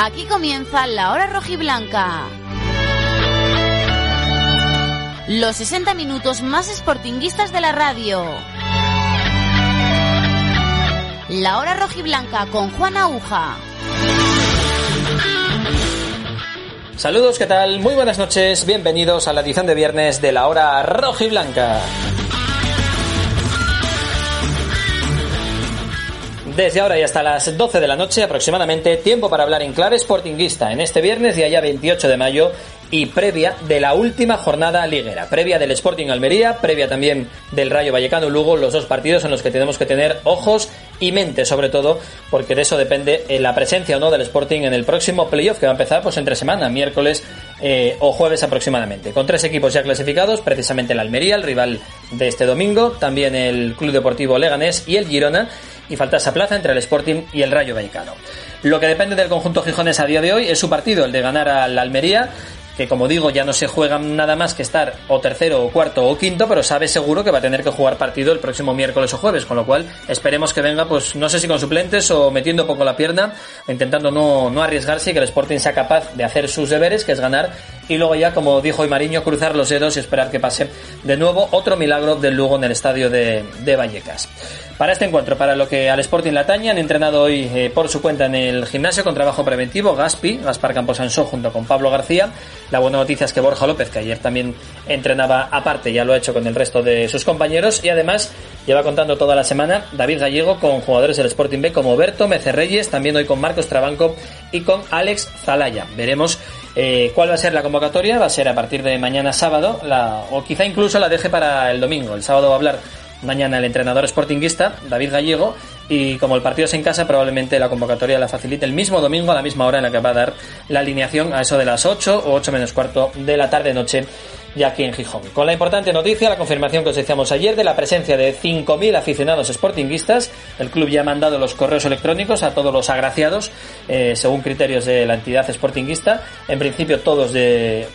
Aquí comienza la hora rojiblanca. Los 60 minutos más sportinguistas de la radio. La hora rojiblanca con Juan Aguja. Saludos, ¿qué tal? Muy buenas noches, bienvenidos a la edición de viernes de la hora rojiblanca. Desde ahora y hasta las 12 de la noche aproximadamente, tiempo para hablar en clave sportinguista en este viernes, día ya 28 de mayo, y previa de la última jornada liguera, previa del Sporting Almería, previa también del Rayo Vallecano Lugo, los dos partidos en los que tenemos que tener ojos y mente sobre todo, porque de eso depende eh, la presencia o no del Sporting en el próximo playoff que va a empezar pues entre semana, miércoles eh, o jueves aproximadamente. Con tres equipos ya clasificados, precisamente el Almería, el rival de este domingo, también el Club Deportivo Leganés y el Girona, y falta esa plaza entre el Sporting y el Rayo Vallecano. Lo que depende del conjunto Gijones a día de hoy es su partido, el de ganar al Almería, que como digo ya no se juega nada más que estar o tercero o cuarto o quinto, pero sabe seguro que va a tener que jugar partido el próximo miércoles o jueves, con lo cual esperemos que venga, pues no sé si con suplentes o metiendo poco la pierna, intentando no, no arriesgarse y que el Sporting sea capaz de hacer sus deberes, que es ganar, y luego ya, como dijo hoy Mariño, cruzar los dedos y esperar que pase de nuevo otro milagro del Lugo en el estadio de, de Vallecas. Para este encuentro, para lo que al Sporting la atañe, han entrenado hoy eh, por su cuenta en el gimnasio con trabajo preventivo Gaspi, Gaspar Camposansó junto con Pablo García. La buena noticia es que Borja López, que ayer también entrenaba aparte, ya lo ha hecho con el resto de sus compañeros y además lleva contando toda la semana David Gallego con jugadores del Sporting B como Berto Mecerreyes, también hoy con Marcos Trabanco y con Alex Zalaya. Veremos eh, ¿Cuál va a ser la convocatoria? Va a ser a partir de mañana sábado, la, o quizá incluso la deje para el domingo. El sábado va a hablar mañana el entrenador sportinguista, David Gallego, y como el partido es en casa, probablemente la convocatoria la facilite el mismo domingo a la misma hora en la que va a dar la alineación a eso de las 8 o 8 menos cuarto de la tarde-noche ya aquí en Gijón. Con la importante noticia, la confirmación que os decíamos ayer de la presencia de 5.000 aficionados sportinguistas, el club ya ha mandado los correos electrónicos a todos los agraciados, eh, según criterios de la entidad sportinguista, en principio todos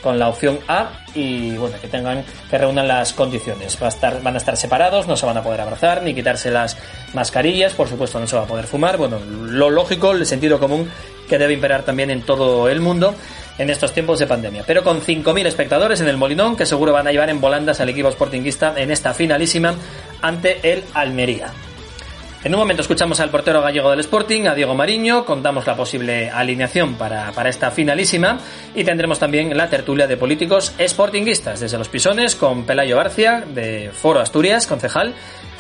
con la opción A y bueno, que tengan, que reúnan las condiciones. Va a estar, van a estar separados, no se van a poder abrazar, ni quitarse las mascarillas, por supuesto no se va a poder fumar, bueno, lo lógico, el sentido común que debe imperar también en todo el mundo en estos tiempos de pandemia. Pero con 5.000 espectadores en el Molinón, que seguro van a llevar en volandas al equipo sportinguista en esta finalísima ante el Almería. En un momento escuchamos al portero gallego del Sporting, a Diego Mariño, contamos la posible alineación para, para, esta finalísima y tendremos también la tertulia de políticos sportinguistas desde los pisones con Pelayo García de Foro Asturias, concejal,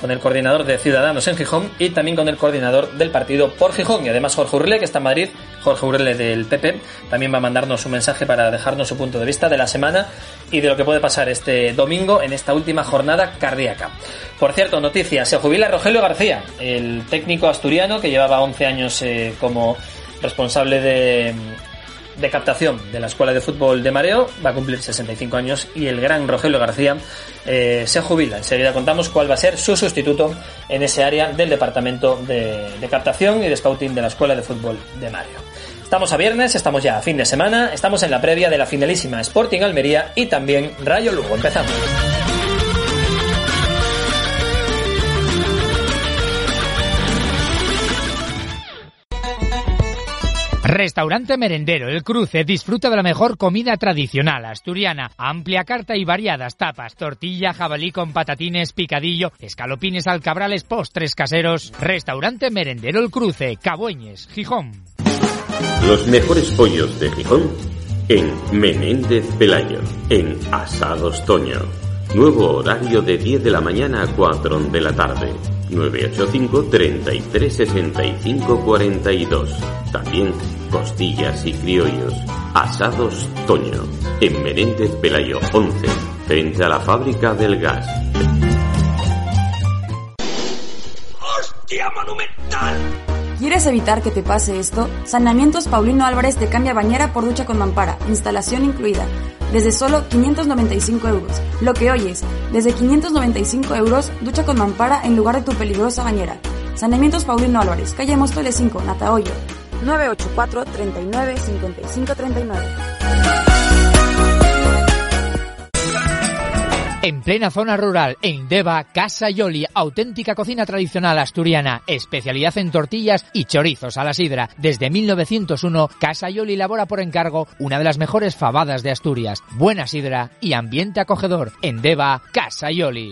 con el coordinador de Ciudadanos en Gijón y también con el coordinador del partido por Gijón y además Jorge Urle que está en Madrid, Jorge Urle del PP, también va a mandarnos un mensaje para dejarnos su punto de vista de la semana y de lo que puede pasar este domingo en esta última jornada cardíaca. Por cierto, noticia, se jubila Rogelio García, el técnico asturiano que llevaba 11 años eh, como responsable de de captación de la Escuela de Fútbol de Mareo, va a cumplir 65 años y el gran Rogelio García eh, se jubila. Enseguida contamos cuál va a ser su sustituto en ese área del departamento de, de captación y de scouting de la Escuela de Fútbol de Mareo. Estamos a viernes, estamos ya a fin de semana, estamos en la previa de la finalísima Sporting Almería y también Rayo Lugo. Empezamos. Restaurante Merendero El Cruce disfruta de la mejor comida tradicional asturiana, amplia carta y variadas tapas, tortilla, jabalí con patatines, picadillo, escalopines alcabrales, postres caseros. Restaurante Merendero El Cruce, Cabueñes, Gijón. Los mejores pollos de Gijón en Menéndez Pelayo, en Asados Toño. Nuevo horario de 10 de la mañana a 4 de la tarde. 985 33 65 42. También costillas y criollos. Asados Toño. En Menéndez Pelayo 11. Frente a la fábrica del gas. ¡Hostia monumental! ¿Quieres evitar que te pase esto? Saneamientos Paulino Álvarez te cambia bañera por ducha con mampara, instalación incluida, desde solo 595 euros. Lo que oyes, desde 595 euros, ducha con mampara en lugar de tu peligrosa bañera. Saneamientos Paulino Álvarez, calle Móstoles 5, Natahoyo, 984 39 55 39. En plena zona rural, en Deva, Casa Yoli, auténtica cocina tradicional asturiana, especialidad en tortillas y chorizos a la sidra. Desde 1901, Casa Yoli elabora por encargo una de las mejores fabadas de Asturias. Buena sidra y ambiente acogedor. En Deva, Casa Yoli.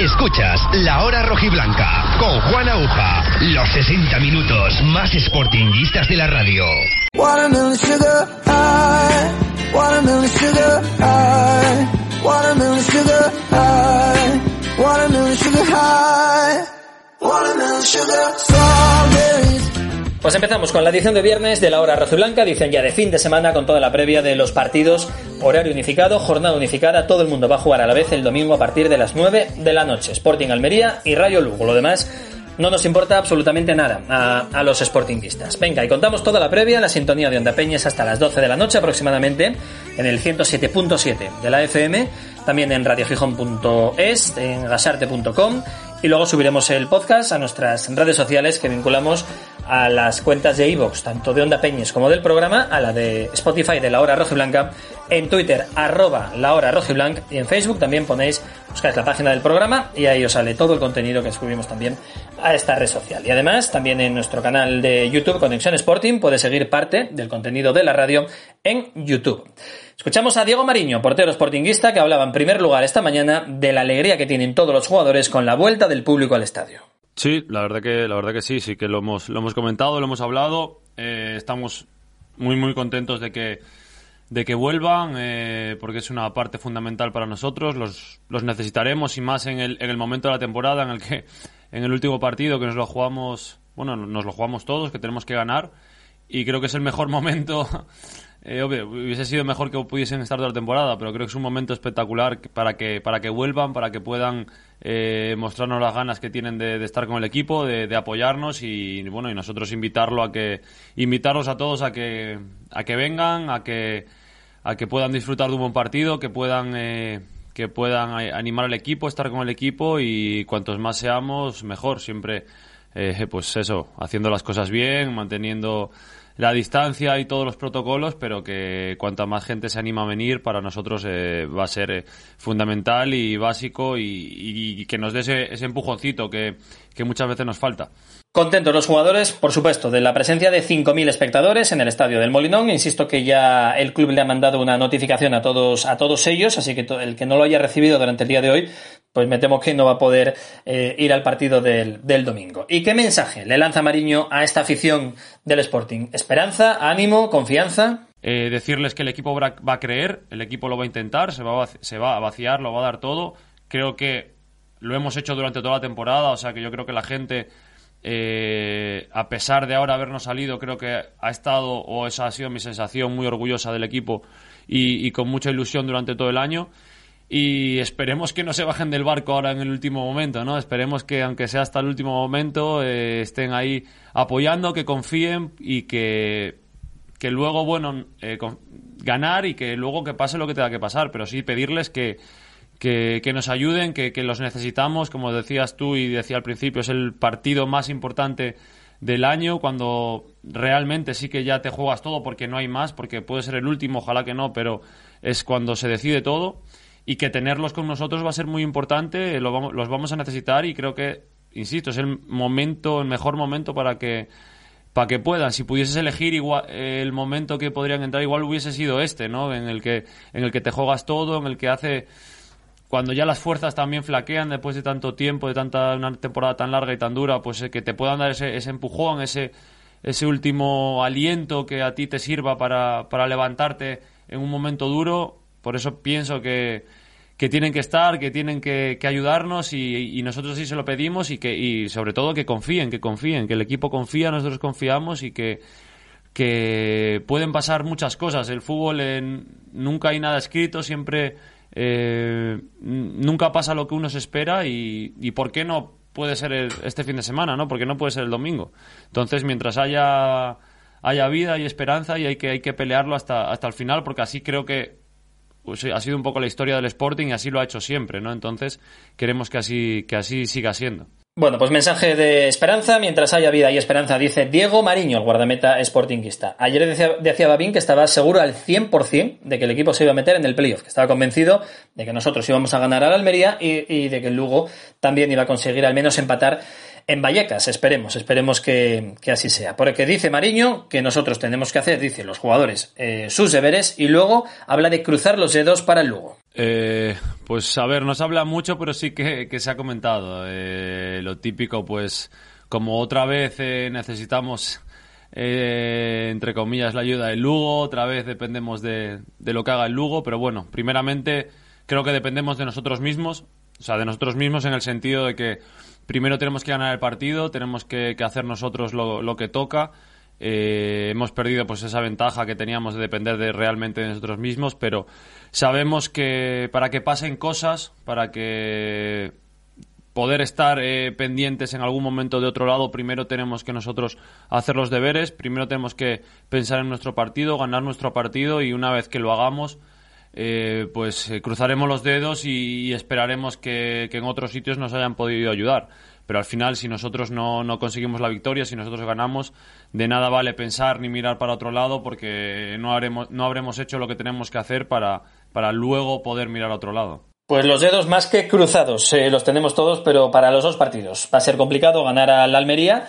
Escuchas La Hora Rojiblanca con Juan Aguja. Los 60 minutos más sportinguistas de la radio. Watermelon sugar high, watermelon sugar high, watermelon sugar high, watermelon sugar high, watermelon sugar strawberries. Pues empezamos con la edición de viernes de la hora rojiblanca, edición ya de fin de semana con toda la previa de los partidos, horario unificado, jornada unificada, todo el mundo va a jugar a la vez el domingo a partir de las 9 de la noche. Sporting Almería y Rayo Lugo, lo demás no nos importa absolutamente nada a, a los sportinguistas. Venga, y contamos toda la previa, la sintonía de Onda Peñas hasta las 12 de la noche aproximadamente, en el 107.7 de la FM, también en radiogijón.es, en gasarte.com y luego subiremos el podcast a nuestras redes sociales que vinculamos a las cuentas de iVoox, tanto de Onda Peñes como del programa, a la de Spotify de La Hora Rojiblanca, en Twitter, arroba La Hora Rojiblanc, y en Facebook también ponéis, buscáis la página del programa y ahí os sale todo el contenido que subimos también a esta red social. Y además, también en nuestro canal de YouTube, Conexión Sporting, puedes seguir parte del contenido de la radio en YouTube. Escuchamos a Diego Mariño, portero sportinguista, que hablaba en primer lugar esta mañana de la alegría que tienen todos los jugadores con la vuelta del público al estadio. Sí, la verdad que, la verdad que sí, sí que lo hemos, lo hemos comentado, lo hemos hablado. Eh, estamos muy, muy contentos de que, de que vuelvan, eh, porque es una parte fundamental para nosotros. Los, los necesitaremos y más en el, en el momento de la temporada en el que, en el último partido que nos lo jugamos, bueno, nos lo jugamos todos, que tenemos que ganar. Y creo que es el mejor momento. Eh, obvio, hubiese sido mejor que pudiesen estar toda la temporada, pero creo que es un momento espectacular para que, para que vuelvan, para que puedan eh, mostrarnos las ganas que tienen de, estar con el equipo, de, de, apoyarnos y bueno, y nosotros invitarlo a que, invitarlos a todos a que, a que vengan, a que, a que puedan disfrutar de un buen partido, que puedan, eh, que puedan animar al equipo, estar con el equipo y cuantos más seamos, mejor. Siempre, eh, pues eso, haciendo las cosas bien, manteniendo la distancia y todos los protocolos, pero que cuanta más gente se anima a venir, para nosotros eh, va a ser eh, fundamental y básico y, que nos dé ese, ese empujoncito que, que muchas veces nos falta. Contentos los jugadores, por supuesto, de la presencia de 5.000 espectadores en el estadio del Molinón. Insisto que ya el club le ha mandado una notificación a todos, a todos ellos, así que el que no lo haya recibido durante el día de hoy, pues me temo que no va a poder eh, ir al partido del, del, domingo. ¿Y qué mensaje le lanza Mariño a esta afición del Sporting? ¿Esperanza, ánimo, confianza? Eh, decirles que el equipo va a creer, el equipo lo va a intentar, se va a, se va a vaciar, lo va a dar todo. Creo que lo hemos hecho durante toda la temporada, o sea que yo creo que la gente eh, a pesar de ahora habernos salido, creo que ha estado, o esa ha sido mi sensación, muy orgullosa del equipo y, y, con mucha ilusión durante todo el año. Y esperemos que no se bajen del barco ahora en el último momento, ¿no? Esperemos que, aunque sea hasta el último momento, eh, estén ahí apoyando, que confíen y que, que luego, bueno, eh, ganar y que luego que pase lo que tenga que pasar, pero sí pedirles que, que, que, nos ayuden, que, que, los necesitamos, como decías tú y decía al principio, es el partido más importante del año, cuando realmente sí que ya te juegas todo porque no hay más, porque puede ser el último, ojalá que no, pero es cuando se decide todo y que tenerlos con nosotros va a ser muy importante, lo vamos, los vamos a necesitar y creo que, insisto, es el momento, el mejor momento para que para que puedan. Si pudieses elegir igual, el momento que podrían entrar, igual hubiese sido este, ¿no? En el que en el que te juegas todo, en el que hace cuando ya las fuerzas también flaquean después de tanto tiempo, de tanta una temporada tan larga y tan dura, pues eh, que te puedan dar ese, ese empujón, ese, ese último aliento que a ti te sirva para, para levantarte en un momento duro. Por eso pienso que, que tienen que estar, que tienen que, que ayudarnos y, nosotros sí se lo pedimos y que y sobre todo que confíen, que confíen, que el equipo confía, nosotros confiamos y que que pueden pasar muchas cosas. El fútbol nunca hay nada escrito, siempre eh, nunca pasa lo que uno se espera y, y ¿por qué no puede ser este fin de semana, ¿no? Porque no puede ser el domingo. Entonces, mientras haya haya vida y esperanza y hay que hay que pelearlo hasta hasta el final porque así creo que pues, ha sido un poco la historia del Sporting y así lo ha hecho siempre, ¿no? Entonces, queremos que así que así siga siendo. Bueno, pues mensaje de esperanza. Mientras haya vida y esperanza, dice Diego Mariño, el guardameta sportinguista. Ayer decía, decía Babín que estaba seguro al 100% de que el equipo se iba a meter en el playoff, que estaba convencido de que nosotros íbamos a ganar al Almería y, y de que el Lugo también iba a conseguir al menos empatar en Vallecas. Esperemos, esperemos que, que, así sea. Porque dice Mariño que nosotros tenemos que hacer, dice los jugadores, eh, sus deberes y luego habla de cruzar los dedos para el Lugo. Eh, pues a ver, no se habla mucho, pero sí que, que se ha comentado. Eh, lo típico, pues como otra vez eh, necesitamos, eh, entre comillas, la ayuda del Lugo, otra vez dependemos de, de lo que haga el Lugo, pero bueno, primeramente creo que dependemos de nosotros mismos, o sea, de nosotros mismos en el sentido de que primero tenemos que ganar el partido, tenemos que, hacer nosotros lo, lo que toca. Eh, hemos perdido pues esa ventaja que teníamos de depender de realmente de nosotros mismos, pero sabemos que para que pasen cosas, para que poder estar eh, pendientes en algún momento de otro lado, primero tenemos que nosotros hacer los deberes, primero tenemos que pensar en nuestro partido, ganar nuestro partido y una vez que lo hagamos, eh, pues eh, cruzaremos los dedos y, esperaremos que, en otros sitios nos hayan podido ayudar. Pero al final, si nosotros no, no, conseguimos la victoria, si nosotros ganamos, de nada vale pensar ni mirar para otro lado porque no, haremos, no habremos hecho lo que tenemos que hacer para, para luego poder mirar a otro lado. Pues los dedos más que cruzados eh, los tenemos todos, pero para los dos partidos. Va a ser complicado ganar a la Almería.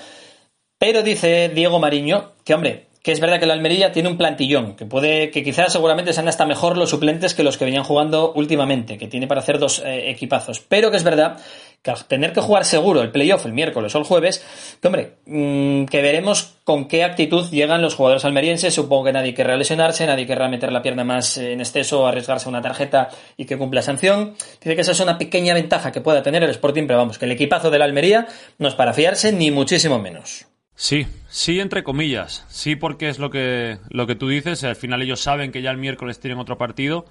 Pero dice Diego Mariño que, hombre, que es verdad que la Almería tiene un plantillón, que puede, que quizás seguramente sean hasta mejor los suplentes que los que venían jugando últimamente, que tiene para hacer dos eh, equipazos. Pero que es verdad que al tener que jugar seguro el playoff el miércoles o el jueves, que hombre, mmm, que veremos con qué actitud llegan los jugadores almerienses. Supongo que nadie querrá lesionarse, nadie querrá meter la pierna más en exceso, arriesgarse una tarjeta y que cumpla sanción. Dice que esa es una pequeña ventaja que pueda tener el Sporting, pero vamos, que el equipazo de la Almería no es para fiarse ni muchísimo menos. Sí, sí, entre comillas. Sí, porque es lo que, lo que tú dices. Al final ellos saben que ya el miércoles tienen otro partido.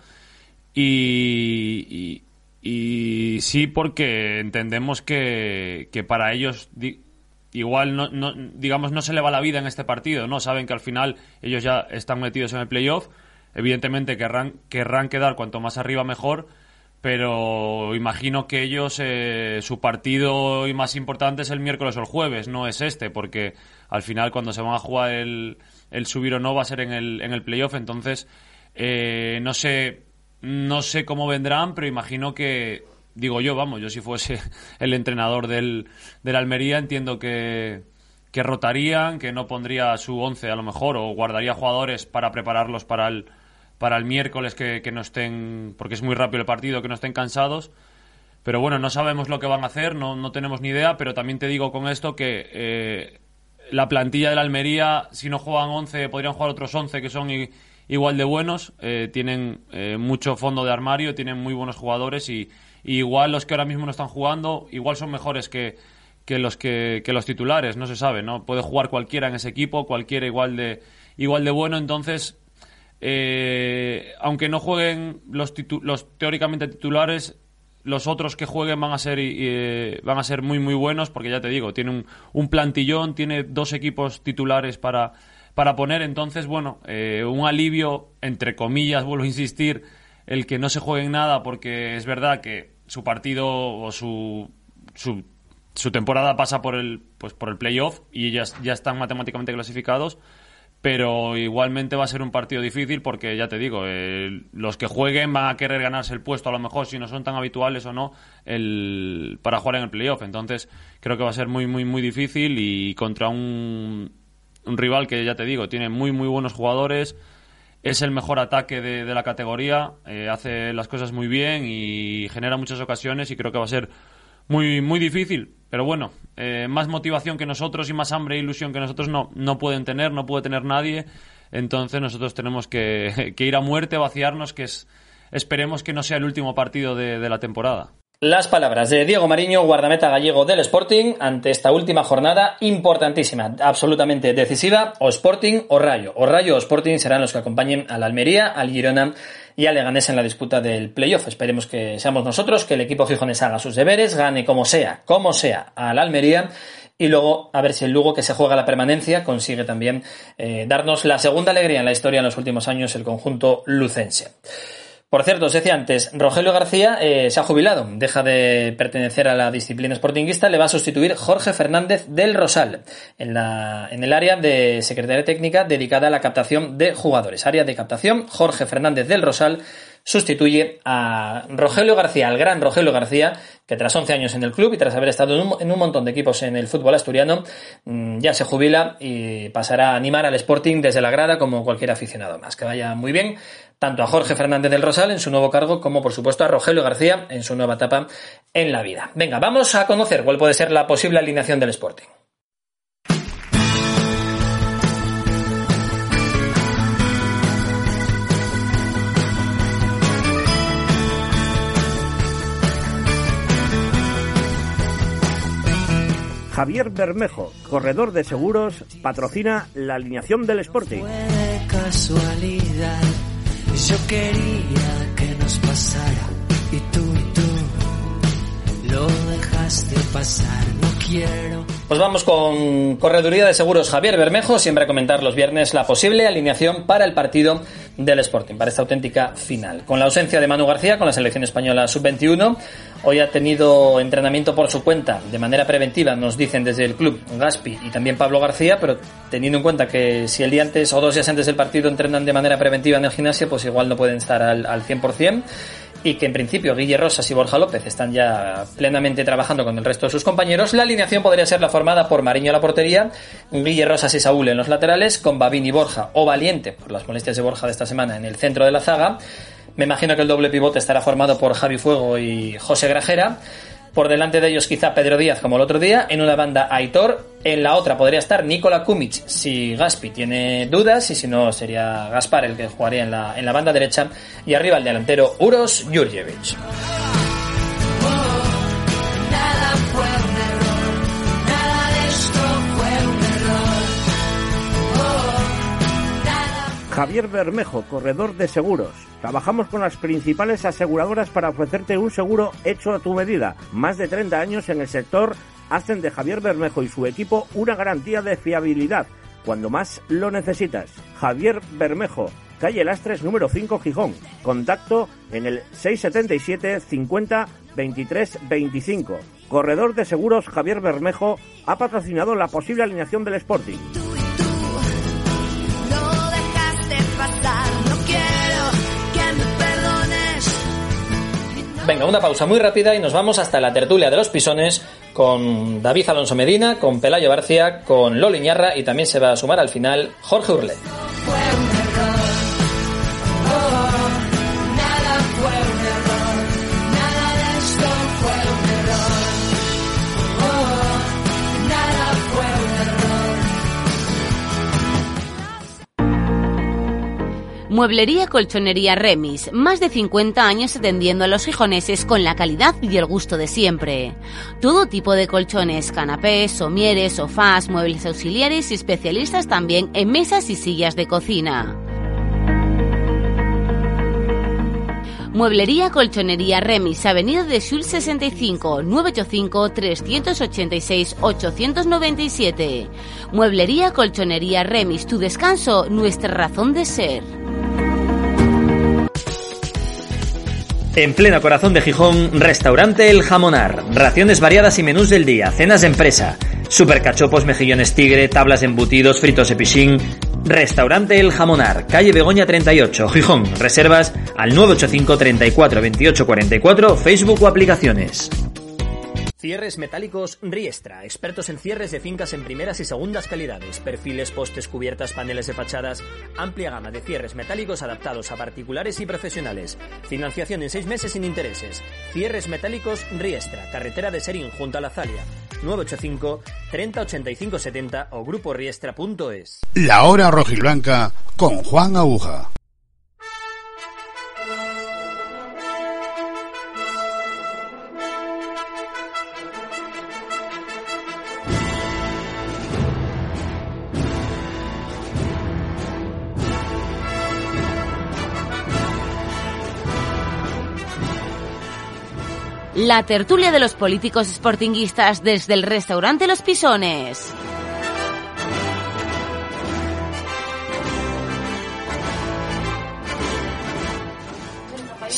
Y, y, sí, porque entendemos que, que para ellos di, igual no, no, digamos no se le va la vida en este partido, ¿no? Saben que al final ellos ya están metidos en el playoff. Evidentemente querrán, querrán quedar cuanto más arriba mejor pero imagino que ellos eh, su partido más importante es el miércoles o el jueves, no es este, porque al final cuando se van a jugar el, el subir o no va a ser en el, en el playoff, entonces eh, no sé no sé cómo vendrán, pero imagino que digo yo, vamos, yo si fuese el entrenador del, del Almería entiendo que que rotarían, que no pondría su once a lo mejor o guardaría jugadores para prepararlos para el para el miércoles que, que, no estén, porque es muy rápido el partido, que no estén cansados. Pero bueno, no sabemos lo que van a hacer, no, no tenemos ni idea, pero también te digo con esto que eh, la plantilla de la Almería, si no juegan 11, podrían jugar otros 11 que son igual de buenos, eh, tienen eh, mucho fondo de armario, tienen muy buenos jugadores y, igual los que ahora mismo no están jugando, igual son mejores que, que los que, los titulares, no se sabe, ¿no? Puede jugar cualquiera en ese equipo, cualquiera igual de, igual de bueno, entonces eh, aunque no jueguen los, teóricamente titulares, los otros que jueguen van a ser eh, van a ser muy muy buenos porque ya te digo, tiene un, plantillón, tiene dos equipos titulares para, para poner, entonces bueno, eh, un alivio entre comillas, vuelvo a insistir, el que no se juegue en nada porque es verdad que su partido o su, su, su temporada pasa por el pues por el playoff y ya, ya están matemáticamente clasificados pero igualmente va a ser un partido difícil porque ya te digo, eh, los que jueguen van a querer ganarse el puesto a lo mejor si no son tan habituales o no el, para jugar en el playoff. Entonces creo que va a ser muy, muy, muy difícil y contra un, rival que ya te digo, tiene muy, muy buenos jugadores. es el mejor ataque de, la categoría, eh, hace las cosas muy bien y genera muchas ocasiones y creo que va a ser muy, muy difícil. Pero bueno, eh, más motivación que nosotros y más hambre e ilusión que nosotros no, no pueden tener, no puede tener nadie. Entonces nosotros tenemos que, ir a muerte, vaciarnos, que es, esperemos que no sea el último partido de la temporada. Las palabras de Diego Mariño, guardameta gallego del Sporting, ante esta última jornada importantísima, absolutamente decisiva, o Sporting o Rayo. O Rayo o Sporting serán los que acompañen al Almería, al Girona y al Leganés en la disputa del playoff. Esperemos que seamos nosotros, que el equipo gijones haga sus deberes, gane como sea, como sea, al Almería y luego a ver si el Lugo que se juega la permanencia consigue también eh, darnos la segunda alegría en la historia en los últimos años el conjunto lucense. Por cierto, os decía antes, Rogelio García eh, se ha jubilado, deja de pertenecer a la disciplina sportinguista, le va a sustituir Jorge Fernández del Rosal en, la, en el área de Secretaría Técnica dedicada a la captación de jugadores. Área de captación, Jorge Fernández del Rosal sustituye a Rogelio García, al gran Rogelio García, que tras 11 años en el club y tras haber estado en un, montón de equipos en el fútbol asturiano, mm, ya se jubila y pasará a animar al Sporting desde la grada como cualquier aficionado más. Que vaya muy bien tanto a Jorge Fernández del Rosal en su nuevo cargo como por supuesto a Rogelio García en su nueva etapa en la vida. Venga, vamos a conocer cuál puede ser la posible alineación del Sporting. Javier Bermejo, corredor de seguros, patrocina la alineación del Sporting. casualidad, yo quería que nos pasara y tú, tú lo pasar, no quiero. Pues vamos con Correduría de Seguros Javier Bermejo, siempre a comentar los viernes la posible alineación para el partido del Sporting, para esta auténtica final. Con la ausencia de Manu García con la selección española sub-21, hoy ha tenido entrenamiento por su cuenta de manera preventiva, nos dicen desde el club Gaspi y también Pablo García, pero teniendo en cuenta que si el día antes o dos días antes del partido entrenan de manera preventiva en el gimnasio, pues igual no pueden estar al, al 100% y que en principio Guille Rosas y Borja López están ya plenamente trabajando con el resto de sus compañeros, la alineación podría ser la formada por Mariño a la portería, Guille Rosas y Saúl en los laterales, con Babín y Borja o Valiente, por las molestias de Borja de esta semana, en el centro de la zaga. Me imagino que el doble pivote estará formado por Javi Fuego y José Grajera. Por delante de ellos quizá Pedro Díaz como el otro día. En una banda Aitor. En la otra podría estar Nikola Kumic si Gaspi tiene dudas y si no sería Gaspar el que jugaría en la, en la banda derecha. Y arriba el delantero Uros Jurjevic. Javier Bermejo, corredor de seguros. Trabajamos con las principales aseguradoras para ofrecerte un seguro hecho a tu medida. Más de 30 años en el sector hacen de Javier Bermejo y su equipo una garantía de fiabilidad cuando más lo necesitas. Javier Bermejo, calle Lastres número 5 Gijón. Contacto en el 677 50 23 25. Corredor de seguros Javier Bermejo ha patrocinado la posible alineación del Sporting. Venga, una pausa muy rápida y nos vamos hasta la tertulia de los pisones con David Alonso Medina, con Pelayo García, con Lolo Iñarra y también se va a sumar al final Jorge Urle. Mueblería Colchonería Remis, más de 50 años atendiendo a los gijoneses con la calidad y el gusto de siempre. Todo tipo de colchones, canapés, somieres, sofás, muebles auxiliares y especialistas también en mesas y sillas de cocina. Mueblería Colchonería Remis, Avenida de Sul 65, 985-386-897. Mueblería Colchonería Remis, tu descanso, nuestra razón de ser. En pleno corazón de Gijón, restaurante El Jamonar. Raciones variadas y menús del día, cenas de empresa, supercachopos, mejillones tigre, tablas embutidos, fritos de pichín. Restaurante El Jamonar, calle Begoña 38, Gijón. Reservas al 985 34 28 44, Facebook o aplicaciones. Cierres metálicos Riestra, expertos en cierres de fincas en primeras y segundas calidades, perfiles, postes, cubiertas, paneles de fachadas, amplia gama de cierres metálicos adaptados a particulares y profesionales. Financiación en seis meses sin intereses. Cierres metálicos Riestra, carretera de Serín junto a la Zalia. 985 30 85 70 o gruporiestra.es. La hora rojiblanca con Juan Aguja. La tertulia de los políticos sportinguistas desde el restaurante Los Pisones.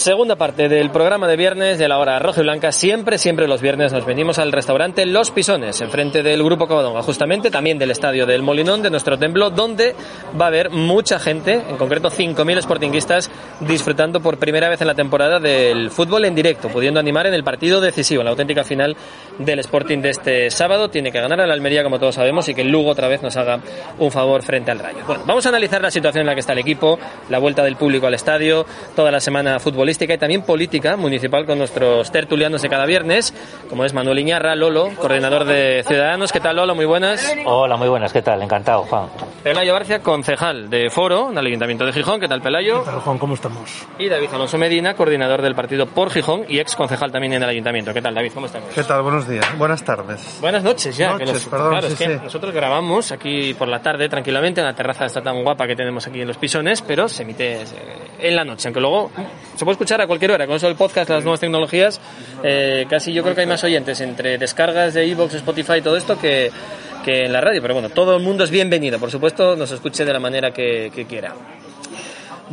Segunda parte del programa de viernes de la hora roja y blanca. Siempre, siempre los viernes nos venimos al restaurante Los Pisones, enfrente del Grupo Covadonga, justamente también del estadio del Molinón, de nuestro templo, donde va a haber mucha gente, en concreto 5.000 sportinguistas, disfrutando por primera vez en la temporada del fútbol en directo, pudiendo animar en el partido decisivo, en la auténtica final del Sporting de este sábado. Tiene que ganar a la Almería, como todos sabemos, y que Lugo otra vez nos haga un favor frente al Rayo. Bueno, vamos a analizar la situación en la que está el equipo, la vuelta del público al estadio, toda la semana futbolística y también política municipal con nuestros tertulianos de cada viernes, como es Manuel Iñarra, Lolo, coordinador de Ciudadanos. ¿Qué tal, Lolo? Muy buenas. Hola, muy buenas. ¿Qué tal? Encantado, Juan. Pelayo Barcia, concejal de Foro, del Ayuntamiento de Gijón. ¿Qué tal, Pelayo? ¿Qué tal, Juan? ¿Cómo estamos? Y David Alonso Medina, coordinador del partido por Gijón y ex concejal también en el Ayuntamiento. ¿Qué tal, David? ¿Cómo estamos? ¿Qué tal? Buenos días. Buenas tardes. Buenas noches ya. Noches, que perdón, claro, sí, es que sí. nosotros grabamos aquí por la tarde tranquilamente en la terraza esta tan guapa que tenemos aquí en Los Pisones, pero se emite en la noche, aunque luego se puede escuchar a cualquier hora. Con eso del podcast, las nuevas tecnologías, eh, casi yo creo que hay más oyentes entre descargas de Evox, Spotify y todo esto que, que en la radio. Pero bueno, todo el mundo es bienvenido. Por supuesto, nos escuche de la manera que, que quiera.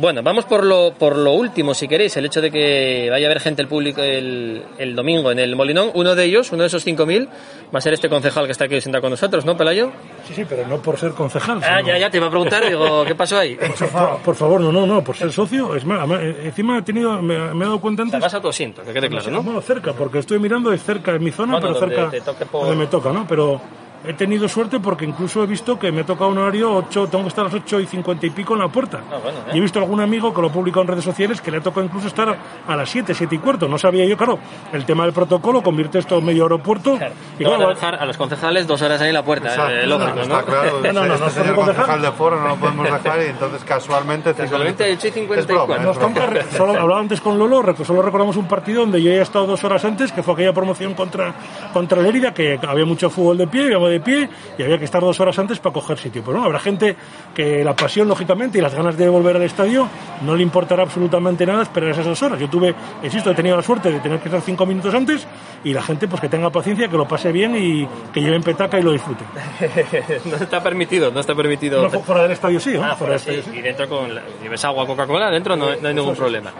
Bueno, vamos por lo, por lo último, si queréis, el hecho de que vaya a haber gente el público el, el domingo en el Molinón. Uno de ellos, uno de esos 5.000, va a ser este concejal que está aquí sentado con nosotros, ¿no, Pelayo? Sí, sí, pero no por ser concejal. Ah, sino- ya, ya, te iba a preguntar, digo, ¿qué pasó ahí? Por, fa- por favor, no, no, no, por ser socio. Es más, encima he tenido, me, me he dado cuenta antes. Te vas a tu asiento, que quede claro, ¿no? Bueno, cerca, porque estoy mirando de cerca en mi zona, Bueno, pero cerca te toque por- donde me toca, ¿no? Pero he tenido suerte porque incluso he visto que me toca un horario 8, tengo que estar a las 8 y 50 y pico en la puerta. Ah, bueno, ¿eh? Y he visto algún amigo que lo ha publicado en redes sociales que le ha tocado incluso estar a las 7, 7 y cuarto. No sabía yo, claro, el tema del protocolo convierte esto en medio aeropuerto. Y Y a claro, dejar a los concejales dos horas ahí en la puerta, eh, lógico, ¿no? Está claro. No, no, no, este no, señor no concejal de foro no lo podemos dejar y entonces casualmente... Casualmente, minutos. el 8 y Es broma, 54. es Nos broma. toca- solo hablaba antes con Lolo, solo recordamos un partido donde yo he estado dos horas antes, que fue aquella promoción contra, contra el Érida, que había mucho fútbol de pie, íbamos de pie, y había que estar dos horas antes para coger sitio. Pero no, habrá gente que la pasión, lógicamente, y las ganas de volver al estadio, no le importará absolutamente nada esperar esas dos horas. Yo tuve, insisto, he tenido la suerte de tener que estar cinco minutos antes, y la gente pues que tenga paciencia, que lo pase bien y que lleven petaca y lo disfruten. no está permitido, no está permitido. No, fu- fuera del estadio sí, ¿no? Ah, fuera sí. Y dentro con la- lleves agua, Coca-Cola, dentro no, no hay ningún problema.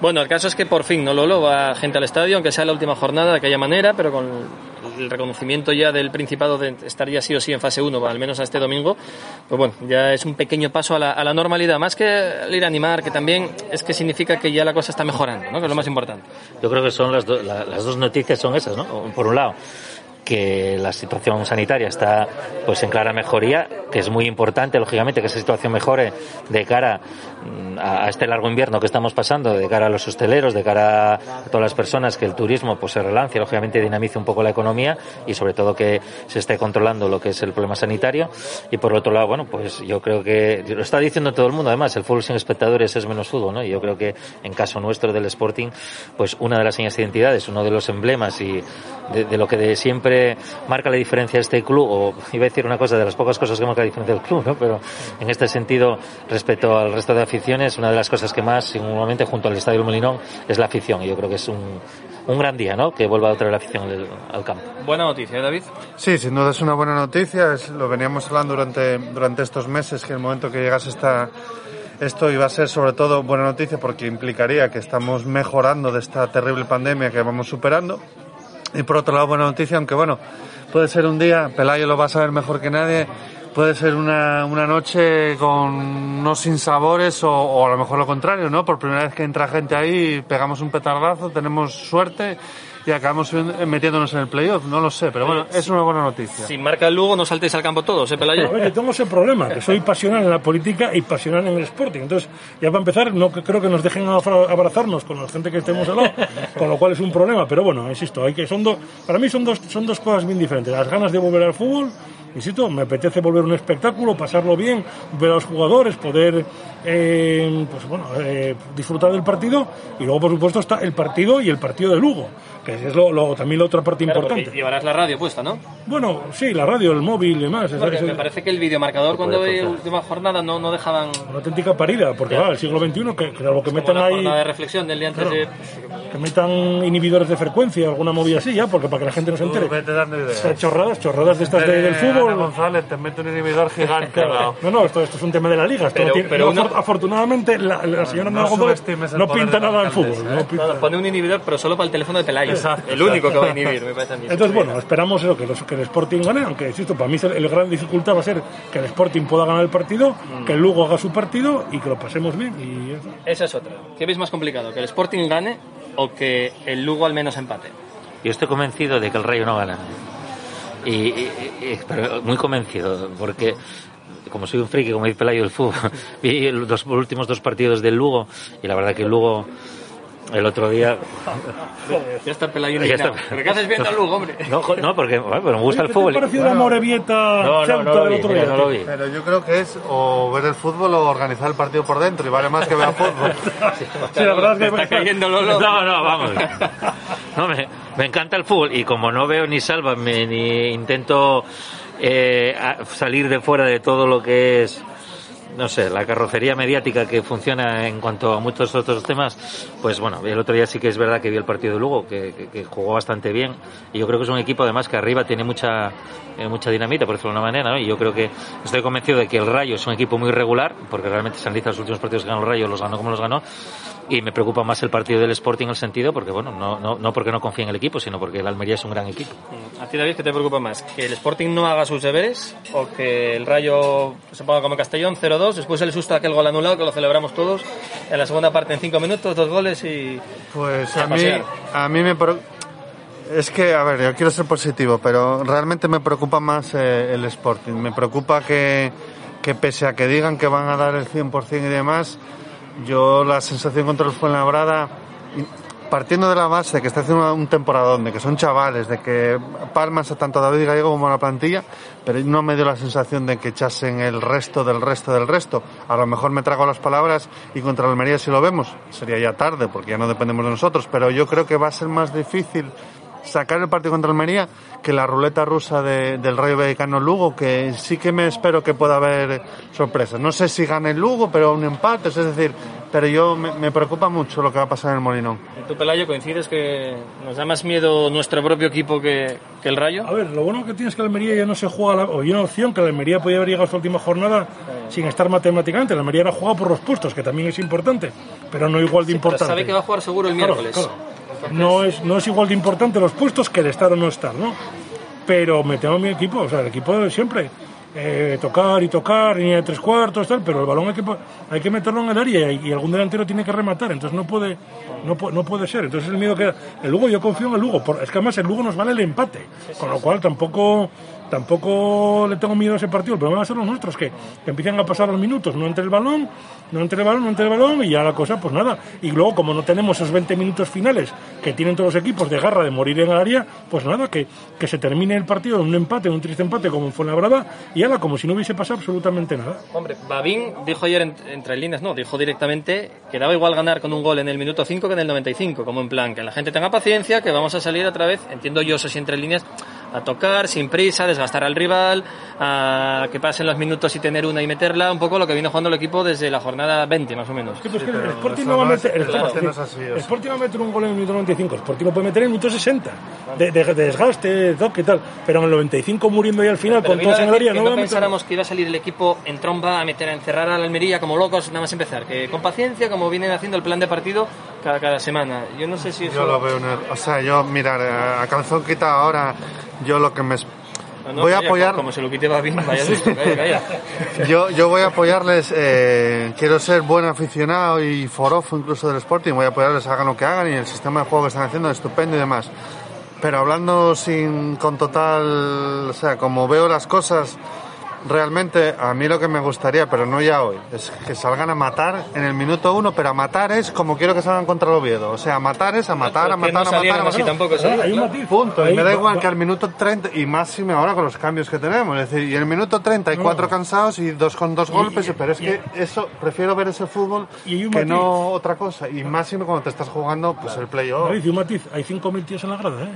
Bueno, el caso es que por fin, ¿no, Lolo? Va gente al estadio, aunque sea la última jornada de aquella manera, pero con el reconocimiento ya del Principado de estar ya sí o sí en fase 1, al menos a este domingo, pues bueno, ya es un pequeño paso a la, normalidad. Más que el ir a animar, que también es que significa que ya la cosa está mejorando, ¿no? Que es lo más importante. Yo creo que son las, do- la- las dos noticias son esas, ¿no? Por un lado, que la situación sanitaria está pues en clara mejoría, que es muy importante, lógicamente, que esa situación mejore de cara mm, a, este largo invierno que estamos pasando, de cara a los hosteleros, de cara a todas las personas, que el turismo pues se relance, lógicamente dinamice un poco la economía y sobre todo que se esté controlando lo que es el problema sanitario. Y por otro lado, bueno, pues yo creo que, lo está diciendo todo el mundo, además, el fútbol sin espectadores es menos fútbol, ¿no? Y yo creo que en caso nuestro del Sporting, pues una de las señas de identidad, es uno de los emblemas y de lo que de siempre marca la diferencia este club, o iba a decir una cosa de las pocas cosas que marca la diferencia del club, ¿no? Pero en este sentido, respecto al resto de aficiones, una de las cosas que más, singularmente junto al Estadio del Molinón, es la afición. Y yo creo que es un, un gran día, ¿no? Que vuelva a traer la afición al, al campo. Buena noticia, ¿eh, David? Sí, sin duda es una buena noticia. Es- lo veníamos hablando durante, durante estos meses, que el momento que llegase esta, esto iba a ser sobre todo buena noticia porque implicaría que estamos mejorando de esta terrible pandemia que vamos superando. Y por otro lado, buena noticia, aunque bueno, puede ser un día, Pelayo lo va a saber mejor que nadie, puede ser una, una noche con unos sinsabores o, o a lo mejor lo contrario, ¿no? Por primera vez que entra gente ahí, pegamos un petardazo, tenemos suerte y acabamos metiéndonos en el playoff. No lo sé, pero bueno, es una buena noticia. Si marca el Lugo, no saltéis al campo todos, ¿eh, Pelayo? A ver, yo tengo ese problema, que soy pasional en la política y pasional en el Sporting. Entonces, ya para empezar, no creo que nos dejen abrazarnos con la gente que estemos al lado, con lo cual es un problema. Pero bueno, insisto, hay que son dos, para mí son dos, son dos cosas bien diferentes. Las ganas de volver al fútbol, insisto, me apetece volver a un espectáculo, pasarlo bien, ver a los jugadores, poder eh, pues bueno, eh, disfrutar del partido. Y luego, por supuesto, está el partido y el partido de Lugo, que es lo, lo- también la otra parte Claro, importante. llevarás la radio puesta, ¿no? Bueno, sí, la radio, el móvil y demás. es- Porque es- me parece que el videomarcador cuando veía la última jornada no, no dejaban Una auténtica parida, porque va, el siglo XXI, que, que lo que metan ahí, jornada de reflexión del día antes Claro. de... que metan inhibidores de frecuencia, alguna movida así, ya, porque para que la gente no se entere. Vete dando ideas. O sea, chorradas, chorradas de estas de- del Ana fútbol. González te mete un inhibidor gigante. No, no, esto, esto es un tema de la liga. Esto Pero- no tiene- pero no, afortunadamente, la, la señora No el no pinta nada en alcaldes, fútbol. ¿eh? no pinta- No, pone un inhibidor, pero solo para el teléfono de Pelayo. El único que va a inhibir, me parece a mí. Entonces, bueno, esperamos eso, que, los- que el Sporting gane, aunque, insisto, para mí el, el gran dificultad va a ser que el Sporting pueda ganar el partido, Mm. que el Lugo haga su partido y que lo pasemos bien. Y eso. Esa es otra. ¿Qué veis más complicado? ¿Que el Sporting gane o que el Lugo al menos empate? Yo estoy convencido de que el Rayo no gana. Y, y- y- pero muy convencido, porque como soy un friki, como dice Pelayo del fútbol, vi el- los últimos dos partidos del Lugo y la verdad que el Lugo el otro día Ya está Pelayo Ya está. ¿Pero qué haces viendo al Lugo, hombre? no, no porque bueno, pero me gusta el ¿Qué fútbol. te ha parecido la Morevieta No, no, no lo del vi, otro día, no lo vi. Pero yo creo que es o ver el fútbol o organizar el partido por dentro y vale más que ver fútbol. Sí, la verdad es que Te está cayendo Lolo. No, no, vamos. No, me, me encanta el fútbol y como no veo ni sálvame ni intento eh, salir de fuera de todo lo que es no sé, la carrocería mediática que funciona en cuanto a muchos otros temas, pues bueno, el otro día sí que es verdad que vi el partido de Lugo, que, que- que jugó bastante bien, y yo creo que es un equipo además que arriba tiene mucha eh, mucha dinamita, por decirlo de una manera, ¿no? y yo creo que estoy convencido de que el Rayo es un equipo muy regular, porque realmente se analiza los últimos partidos que ganó el Rayo, los ganó como los ganó, y me preocupa más el partido del Sporting en el sentido, porque bueno, no, no, no porque no confíe en el equipo, sino porque el Almería es un gran equipo. ¿A ti, David, qué te preocupa más? ¿Que el Sporting no haga sus deberes o que el Rayo se ponga como Castellón 0-2? Después el susto de aquel gol anulado que lo celebramos todos en la segunda parte en 5 minutos, dos goles y... Pues Y a a mí, a mí me... pro- Es que, a ver, yo quiero ser positivo, pero realmente me preocupa más eh, el Sporting. Me preocupa que, que pese a que digan que van a dar el 100% y demás, yo la sensación contra el Fuenlabrada, partiendo de la base que está haciendo un temporadón, de que son chavales, de que palmas a tanto David Gallego como a la plantilla, pero no me dio la sensación de que echasen el resto del resto del resto. A lo mejor me trago las palabras y contra Almería si lo vemos, sería ya tarde porque ya no dependemos de nosotros, pero yo creo que va a ser más difícil sacar el partido contra Almería que la ruleta rusa de- del Rayo Vallecano Lugo, que sí que me espero que pueda haber sorpresas. No sé si gane el Lugo, pero un empate, es decir, pero yo me, me preocupa mucho lo que va a pasar en el Molinón. ¿Y tú, Pelayo, coincides que nos da más miedo nuestro propio equipo que, que el Rayo? A ver, lo bueno que tienes es que la Almería ya no se juega, la, o hay una opción que la Almería podía haber llegado a esta última jornada sin estar matemáticamente. La Almería era jugada por los puestos, que también es importante, pero no igual de Pero importante. sabe que va a jugar seguro el Claro, miércoles. claro. No es, no es igual de importante los puestos que el estar o no estar, ¿no? Pero me a mi equipo, o sea, el equipo de siempre. eh, tocar y tocar, línea de tres cuartos, tal, pero el balón hay que, hay que meterlo en el área y, y algún delantero tiene que rematar, entonces no puede, no, no puede ser. Entonces el miedo que el Lugo, yo confío en el Lugo, por- es que además el Lugo nos vale el empate, con lo cual tampoco tampoco le tengo miedo a ese partido. El problema va a ser los nuestros, que, empiezan a pasar los minutos, no entre el balón, no entre el balón, no entre el balón, y ya la cosa, pues nada. Y luego, como no tenemos esos 20 minutos finales que tienen todos los equipos de garra de morir en el área, pues nada, que, que se termine el partido en un empate, en un triste empate como fue la brada, y ahora como si no hubiese pasado absolutamente nada. Hombre, Babín dijo ayer en- entre líneas, no, dijo directamente que daba igual ganar con un gol en el minuto 5 que en el 95, como en plan, que la gente tenga paciencia, que vamos a salir otra vez, entiendo yo, eso sí, entre líneas, a tocar, sin prisa, desgastar al rival, a que pasen los minutos y tener una y meterla, un poco lo que viene jugando el equipo desde la jornada 20, más o menos. Sí, pues que el Sporting no va a meter, el, claro, Sporting- el va a meter un gol en el minuto 95, el Sporting lo puede meter en el minuto 60, de, de- de desgaste, de toque y tal, pero en el 95 muriendo y al final Pero con vino todos a en el área no no va a meter... pensáramos que iba a salir el equipo en tromba a meter a encerrar a la Almería como locos nada más empezar, que con paciencia, como vienen haciendo el plan de partido cada, cada semana. Yo no sé si eso... Yo lo veo. O sea, yo, mirar, a calzón quita ahora, yo lo que me. es- No, no, voy a apoyar. Como se lo quite Babín, vaya calla, calla. Yo, yo voy a apoyarles, eh, quiero ser buen aficionado y forofo incluso del Sporting, voy a apoyarles, hagan lo que hagan y el sistema de juego que están haciendo es estupendo y demás. Pero hablando sin, con total, o sea, como veo las cosas, realmente a mí lo que me gustaría, pero no ya hoy, es que salgan a matar en el minuto uno, pero a matar es como quiero que salgan contra el Oviedo. O sea, a matar es a matar, a matar, a matar, a matar. tampoco. Hay un matiz. Punto. Y Ahí me da igual que al minuto 30, y máxime ahora con los cambios que tenemos. Es decir, y en el minuto 30 hay No. cuatro cansados y dos con dos golpes, y- pero es y- que eso, prefiero ver ese fútbol Y hay un que matiz. no otra cosa. Y máximo cuando te estás jugando pues el playoff. David, y un matiz, hay 5.000 tíos en la grada, ¿eh?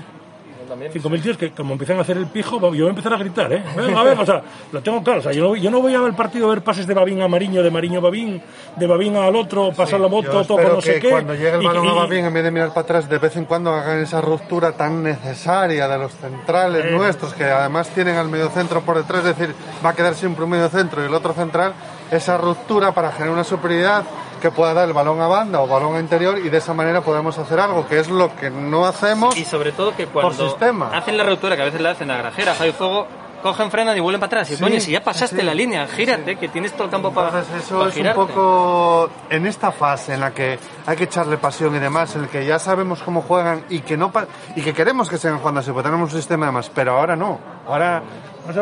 5.000 tíos que como empiezan a hacer el pijo, yo voy a empezar a gritar, ¿eh? Venga, venga, o sea, lo tengo claro, o sea, yo no, yo no voy a ver el partido a ver pases de Babín a Mariño, de Mariño a Babín, de Babín al otro, pasar la moto, toco no sé que qué. cuando llegue el y- balón y- a Babín, en vez de mirar para atrás, de vez en cuando hagan esa ruptura tan necesaria de los centrales Eh. nuestros, que además tienen al mediocentro por detrás, es decir, va a quedar siempre un mediocentro y el otro central, esa ruptura para generar una superioridad que pueda dar el balón a banda o balón a interior y de esa manera podemos hacer algo, que es lo que no hacemos. Y sobre todo que cuando sistema. hacen la ruptura, que a veces la hacen a Grajera, Javi Fuego, cogen, frenan y vuelven para atrás. Y Sí, coño, si ya pasaste sí. la línea, gírate, que tienes todo el campo para, Entonces eso para es un girarte. poco en esta fase en la que hay que echarle pasión y demás, en el que ya sabemos cómo juegan y que no pa- y que queremos que sigan jugando así, porque tenemos un sistema de más, pero ahora no. Ahora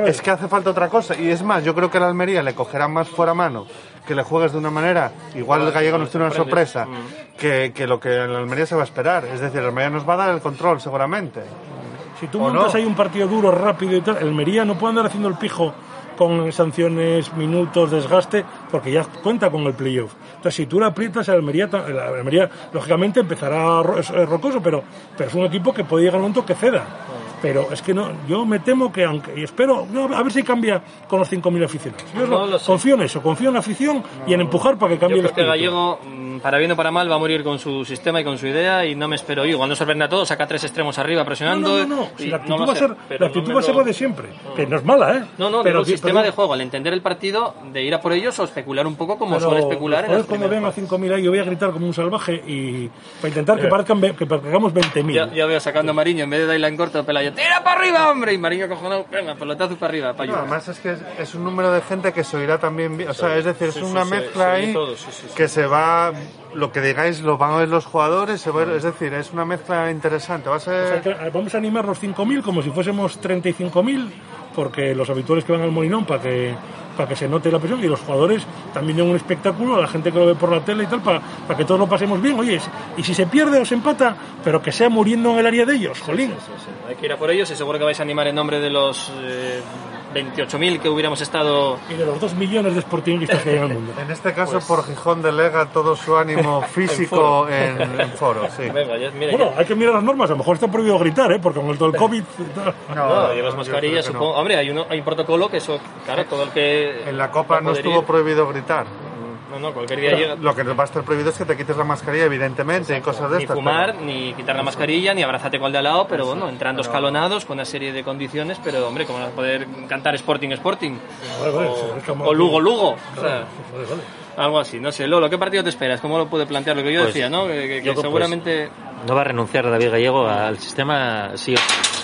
es que hace falta otra cosa y es más, yo creo que la Almería le cogerá más fuera mano que le juegues de una manera, igual el gallego nos tiene una sorpresa, que, que lo que la Almería se va a esperar. Es decir, el Almería nos va a dar el control seguramente. Si tú ¿O montas no? ahí un partido duro, rápido y tal, el Mería no puede andar haciendo el pijo con sanciones, minutos, desgaste, porque ya cuenta con el playoff. Entonces, si tú la aprietas, el Almería, el Almería lógicamente empezará ro- es- es rocoso, pero, pero es un equipo que puede llegar a un momento que ceda. Pero es que no, yo me temo que, aunque, y espero, no, a ver si cambia con los 5.000 aficionados. Yo No lo confío en eso, confío en la afición y en empujar para que cambie Yo el creo que espíritu. Gallego, mm, para bien o para mal, va a morir con su sistema y con su idea y no me espero yo. Igual no sorprende a todos, saca tres extremos arriba presionando. no, no, no. Si la actitud, va, a ser, pero la actitud va a ser la de siempre, que no es mala, ¿eh? No, no, pero el que- sistema pero- de juego, al entender el partido, de ir a por ellos o especular un poco como Pero suele especular en las jugadores cuando vean a 5.000 ahí, yo voy a gritar como un salvaje y para intentar que Eh. parezcan que hagamos 20.000. Ya, ya veo sacando a Mariño en vez de darle en corto, Pelayo, ¡tira para arriba, hombre! Y Mariño cojonado, venga, pelotazo para arriba, para No, además es que es, es un número de gente que se oirá también bien. O sea, es decir, sí, es sí, una mezcla se ahí todo, sí, sí, sí. que se va. Lo que digáis lo van a ver los jugadores. Se va, a- es decir, es una mezcla interesante. Va a O sea, ser. que eh, vamos a animar los 5.000 como si fuésemos 35.000, porque los habituales que van al Molinón para que para que se note la presión y los jugadores también den un espectáculo a la gente que lo ve por la tele y tal para, para que todos lo pasemos bien. Oye, y si se pierde o se empata, pero que sea muriendo en el área de ellos, jolín. Hay que ir a por ellos y seguro que vais a animar en nombre de los eh, 28.000 que hubiéramos estado... Y de los 2 millones de sportingistas que hay en el mundo. En este caso, Pues- por Gijón delega todo su ánimo físico foro. en, en foro. Sí. Venga, ya, mira, Bueno, hay que mirar las normas, a lo mejor está prohibido gritar, ¿eh? porque con el todo el COVID... No, llevas yo mascarillas, creo que no. supongo. Hombre, hay, uno, hay un protocolo que eso, claro, todo el que. En la Copa no estuvo ir. prohibido gritar. No, no, cualquier día Pero llega. Lo que va a estar prohibido es que te quites la mascarilla, evidentemente, y cosas de Ni estas. fumar, pero- ni quitar la mascarilla, ni abrazarte con el de al lado, pero bueno, entrando escalonados con una serie de condiciones, pero hombre, como no vas a poder cantar Sporting Sporting. Vale, vale, o, o Lugo Lugo. o sea, Vale, vale. algo así, no sé. Lolo, ¿qué partido te esperas? ¿Cómo lo puede plantear? Lo que yo Pues, decía, ¿no? Que, que- que yo, pues, seguramente. No va a renunciar David Gallego al sistema, sí o sí.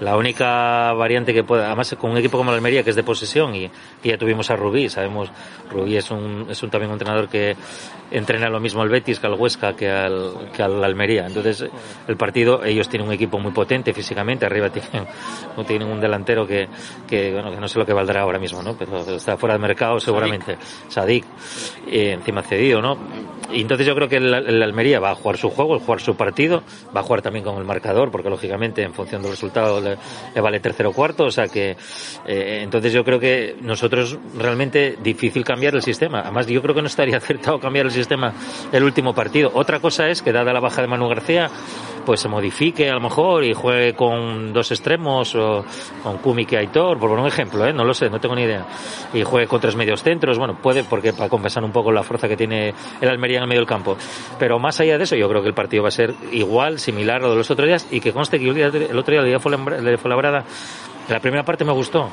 La única variante que pueda, además con un equipo como el Almería que es de posesión y, y ya tuvimos a Rubí, sabemos, Rubí es un, es un también un entrenador que entrena lo mismo al Betis que al Huesca que al, que al Almería. Entonces el partido, ellos tienen un equipo muy potente físicamente, arriba tienen, no tienen un delantero que, que, bueno, que no sé lo que valdrá ahora mismo, ¿no? Pero está fuera de mercado seguramente. Sadik, eh, encima cedido, ¿no? Y entonces yo creo que el, el Almería va a jugar su juego, el jugar su partido, va a jugar también con el marcador, porque lógicamente en función del resultado le, le vale tercero o cuarto, o sea que eh, entonces yo creo que nosotros realmente difícil cambiar el sistema. Además yo creo que no estaría acertado cambiar el sistema el último partido. Otra cosa es que dada la baja de Manu García, pues se modifique a lo mejor y juegue con dos extremos o con Kumik y Aitor, por un ejemplo, ¿eh? no lo sé, no tengo ni idea. Y juegue con tres medios centros, bueno, puede porque para compensar un poco la fuerza que tiene el Almería en el medio del campo. Pero más allá de eso, yo creo que el partido va a ser igual, similar a lo de los otros días y que conste que el, otro día, el día Fuenlabra- de Fuenlabrada, la primera parte me gustó.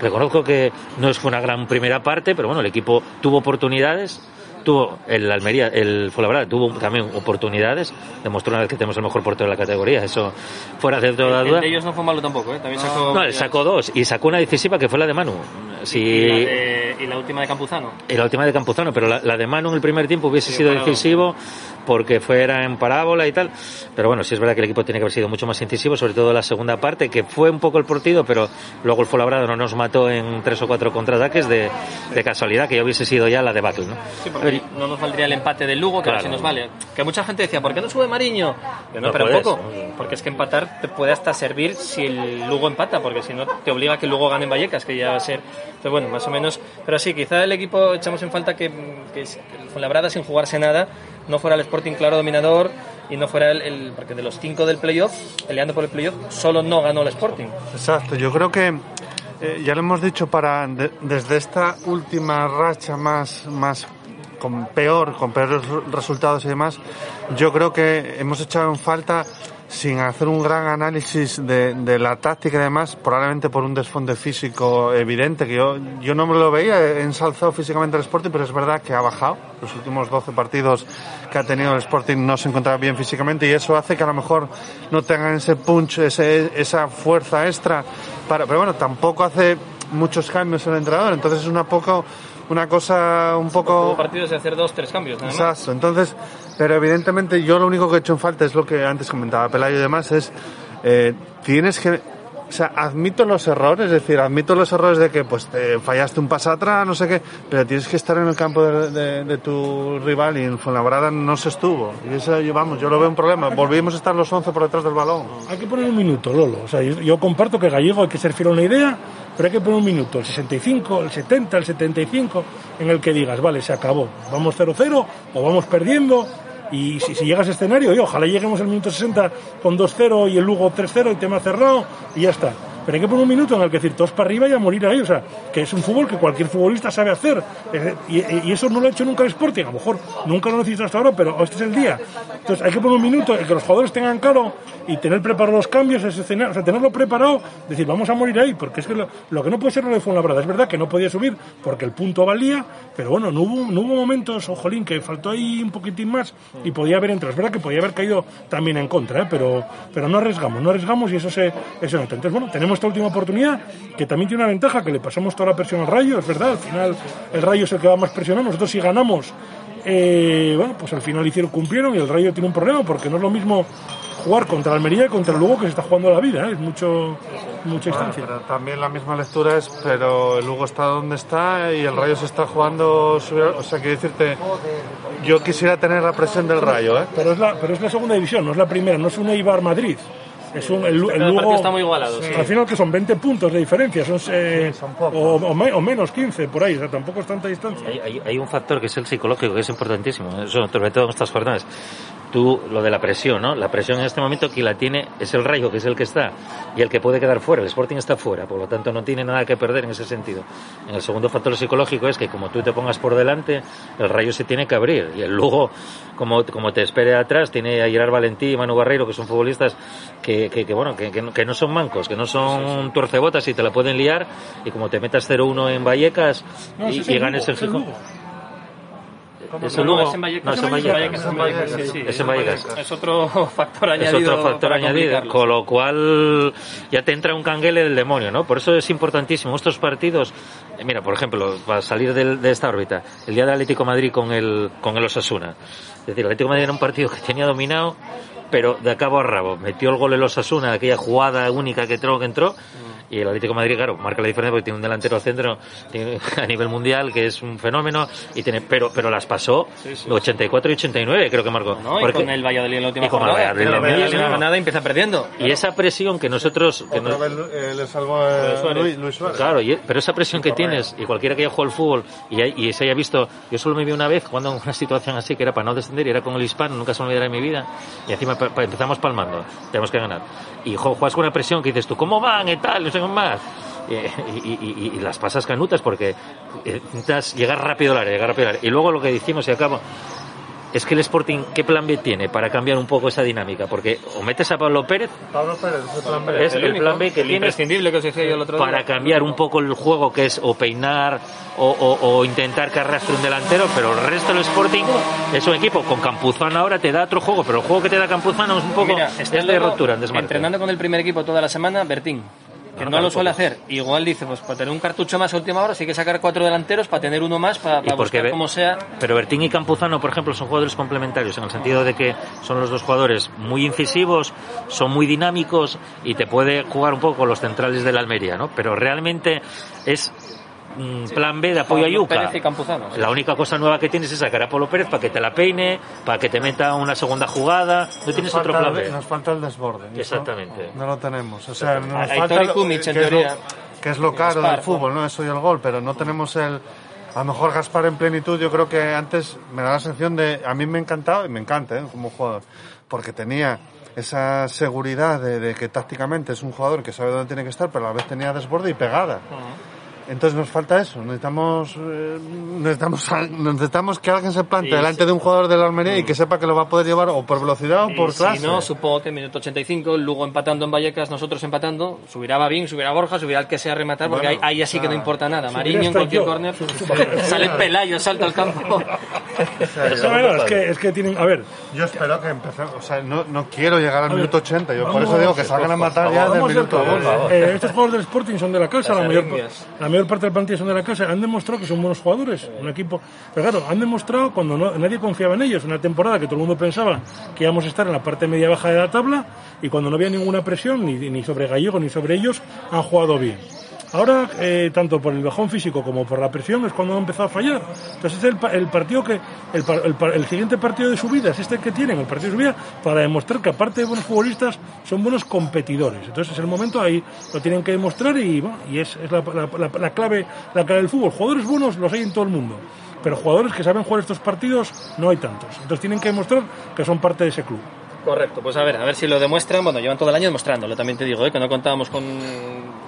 Reconozco que no fue una gran primera parte, pero bueno, el equipo tuvo oportunidades tuvo el Almería, el Fuenlabrada tuvo también oportunidades, demostró una vez que tenemos el mejor portero de la categoría, eso fuera de toda El duda. de ellos no fue malo tampoco, ¿eh? También sacó... No, él sacó dos y sacó una decisiva que fue la de Manu. Si, Y la, de- y la última de Campuzano. y la última de Campuzano, pero la, la de Manu en el primer tiempo hubiese sido parábola. decisivo porque fuera en parábola y tal. Pero bueno, sí es verdad que el equipo tiene que haber sido mucho más incisivo, sobre todo la segunda parte, que fue un poco el partido, pero luego el Fuenlabrada no nos mató en tres o cuatro contraataques de, de casualidad, que ya hubiese sido ya la debacle, ¿no? Sí, porque no nos valdría el empate del Lugo, que ahora Claro. sí nos vale. Que mucha gente decía, ¿por qué no sube Mariño? Pero no, No pero un poco. Porque es que empatar te puede hasta servir si el Lugo empata, porque si no te obliga a que el Lugo gane en Vallecas, que ya va a ser. Entonces, bueno, más o menos. Pero sí, quizá el equipo echamos en falta que, que el Fuenlabrada, sin jugarse nada, no fuera el Sporting claro dominador y no fuera el. el- porque de los cinco del playoff, peleando por el playoff, solo no ganó el Sporting. Exacto, yo creo que eh, ya lo hemos dicho para de- desde esta última racha más más con peor, con peores re- resultados y demás, yo creo que hemos echado en falta sin hacer un gran análisis de, de la táctica y demás, probablemente por un desfonde físico evidente, que yo, yo no me lo veía he ensalzado físicamente el Sporting, pero es verdad que ha bajado. Los últimos 12 partidos que ha tenido el Sporting no se encontraba bien físicamente y eso hace que a lo mejor no tengan ese punch, ese, esa fuerza extra. Para, pero bueno, tampoco hace muchos cambios el entrenador, entonces es una poco una cosa un poco Todo partido es de hacer dos, tres cambios, nada más. Exacto, entonces, pero evidentemente yo lo único que he hecho en falta es lo que antes comentaba Pelayo y demás, es eh, tienes que, o sea, admito los errores, es decir, admito los errores de que pues te fallaste un paso atrás, no sé qué, pero tienes que estar en el campo de, de- de tu rival y en Fuenlabrada no se estuvo. Y eso, vamos, yo lo veo un problema. Volvimos a estar los 11 por detrás del balón. Hay que poner un minuto, Lolo. O sea, yo, yo comparto que Gallego hay que ser fiel a una idea, pero hay que poner un minuto, el 65, el 70, el 75, en el que digas, vale, se acabó, vamos 0-0 o vamos perdiendo. Y si, si llega a ese escenario, y ojalá lleguemos al minuto 60 con 2-0 y el Lugo 3-0 y tema cerrado y ya está. Pero hay que poner un minuto en el que decir todos para arriba y a morir ahí. O sea, que es un fútbol que cualquier futbolista sabe hacer. Y, y eso no lo ha hecho nunca el Sporting. A lo mejor nunca lo necesita hasta ahora, pero este es el día. Entonces hay que poner un minuto en que los jugadores tengan claro y tener preparados los cambios, ese escenario, o sea, tenerlo preparado, decir, vamos a morir ahí, porque es que lo, lo que no puede ser lo de Fuenlabrada, es verdad que no podía subir porque el punto valía, pero bueno, no hubo, no hubo momentos, ojolín, que faltó ahí un poquitín más y podía haber entrado. Es verdad que podía haber caído también en contra, ¿eh? pero, pero no arriesgamos, no arriesgamos y eso se, eso nota. Entonces, bueno, tenemos esta última oportunidad que también tiene una ventaja, que le pasamos toda la presión al Rayo, es verdad, al final el Rayo es el que va más presionado, nosotros si ganamos, eh, bueno, pues al final hicieron, cumplieron y el Rayo tiene un problema porque no es lo mismo jugar contra Almería y contra el Lugo que se está jugando la vida, ¿eh? es mucho, mucha Bueno, distancia. pero también la misma lectura es, pero el Lugo está donde está y el Rayo se está jugando, o sea, quiero decirte, yo quisiera tener la presión del Rayo, ¿eh? Pero es la, pero es la segunda división, no es la primera, no es un Eibar Madrid. Es un, el, el Lugo, está muy igualado, sí. Al final que son 20 puntos de diferencia, son, eh, o, o me- o menos 15 por ahí, o sea, tampoco es tanta distancia. Hay, hay- hay un factor que es el psicológico, que es importantísimo, eso, sobre todo en estas jornadas. Tú, lo de la presión, ¿no? La presión en este momento quien la tiene es el Rayo, que es el que está, y el que puede quedar fuera. El Sporting está fuera, por lo tanto no tiene nada que perder en ese sentido. En el segundo factor psicológico es que como tú te pongas por delante, el Rayo se tiene que abrir, y el Lugo, como, como te espere atrás, tiene a Gerard Valentí y Manu Barreiro, que son futbolistas que, que, que, bueno, que, que no- que son mancos, que no son tuercebotas y te la pueden liar, y como te metas 0-1 en Vallecas No, y, y ganes el Gijón. ¿Es Lugo? es en Vallecas. No, es en Es Vallecas. Es en Vallecas. Es. Es otro factor Es añadido. otro factor añadido, con lo cual ya te entra un canguele del demonio, ¿no? Por eso es importantísimo estos partidos. eh, Mira, por ejemplo, para salir del- de esta órbita, el día del Atlético de Madrid con el, con el Osasuna. Es decir, el Atlético de Madrid era un partido que tenía dominado, pero de cabo a rabo. Metió el gol el Osasuna, aquella jugada única que entró, que entró. Y el Atlético de Madrid, claro, marca la diferencia porque tiene un delantero centro tiene- a nivel mundial que es un fenómeno, y tiene, pero, pero las pasó 84 y 89, creo que marcó. ¿no? Y Porque- con el Valladolid en la última y con el jornada. Valladolid en la Pero última la jornada. jornada empieza perdiendo. Y esa presión que nosotros... que Otra nos- vez eh, le salvó eh, Suárez. Luis, Luis Suárez. Claro, y- pero esa presión que tienes, y cualquiera que haya jugado al fútbol y, hay- y se haya visto, yo solo me vi una vez jugando en una situación así que era para no descender y era con el hispano, nunca se me olvidará en mi vida, y encima pa- pa- empezamos palmando, tenemos que ganar. Y jo, juegas con una presión que dices tú, ¿cómo van y tal? Más. Y, y- y- las pasas canutas porque eh, necesitas llegar rápido al área, llegar rápido al área. Y luego lo que decimos y acabo, es que el Sporting, ¿qué plan B tiene para cambiar un poco esa dinámica? Porque o metes a Pablo Pérez, Pablo Pérez, es el plan B. es el, único, plan B que el tienes imprescindible que os decía yo el otro día. para cambiar un poco el juego, que es o peinar o, o- o intentar que arrastre un delantero, pero el resto del Sporting es un equipo con Campuzano ahora te da otro juego, pero el juego que te da Campuzano es un poco Mira, es está de ruptura, en desmarque. Entrenando con el primer equipo toda la semana, Bertín. Que No, no, lo suele hacer. Igual dice, pues para tener un cartucho más a última hora, sí hay que sacar cuatro delanteros para tener uno más, para, para buscar como sea. Pero Bertín y Campuzano, por ejemplo, son jugadores complementarios en el sentido de que son los dos jugadores muy incisivos, son muy dinámicos y te puede jugar un poco con los centrales de la Almería, ¿no? Pero realmente es mm, plan B de apoyo a Yuca. Y. La única cosa nueva que tienes es sacar a Polo Pérez para que te la peine, para que te meta una segunda jugada. No Nos tienes otro plan B. Nos falta el desborde. ¿no? Exactamente. No lo tenemos. O sea, nos falta Kumic, en que, es lo, que es lo caro Gaspar, del fútbol, ¿no? Eso y el gol, pero no tenemos el... A lo mejor Gaspar en plenitud, yo creo que antes me da la sensación de... A mí me encantaba, y me encanta, ¿eh? Como jugador, porque tenía esa seguridad de, de que tácticamente es un jugador que sabe dónde tiene que estar, pero a la vez tenía desborde y pegada. Entonces nos falta eso, necesitamos, eh, necesitamos, necesitamos que alguien se plante Y delante de un jugador de la Almería y que sepa que lo va a poder llevar o por velocidad o Y por clase. Si no, supongo que en minuto 85, Lugo empatando en Vallecas, nosotros empatando, subirá Babín, subirá Borja, subirá el que sea a rematar, porque Bueno, ahí, ahí así que no importa nada. Mariño en cualquier yo. córner, sale Pelayo, salta al campo. No, no, es que, es que tienen. A ver, Yo espero que empecemos, o sea, no, no quiero llegar al minuto 80, yo por eso digo que salgan a matar ya del minuto cosas. 2. Eh, estos jugadores del Sporting son de la casa, la mayor, mayor parte del plantilla son de la casa. Han demostrado que son buenos jugadores, un equipo. Pero claro, han demostrado cuando nadie confiaba en ellos, una temporada que todo el mundo pensaba que íbamos a estar en la parte media baja de la tabla y cuando no había ninguna presión ni, ni sobre Gallego ni sobre ellos, han jugado bien. Ahora, eh, tanto por el bajón físico como por la presión, es cuando han empezado a fallar. Entonces, es el, el partido que. El, el el siguiente partido de su vida es este que tienen, el partido de su vida, para demostrar que, aparte de buenos futbolistas, son buenos competidores. Entonces, es el momento ahí, lo tienen que demostrar y, bueno, y es, es la- la clave, la clave del fútbol. Jugadores buenos los hay en todo el mundo. Pero jugadores que saben jugar estos partidos no hay tantos. Entonces tienen que demostrar que son parte de ese club. Correcto, pues a ver, a ver si lo demuestran. Bueno, llevan todo el año demostrándolo, también te digo, ¿eh? que no contábamos con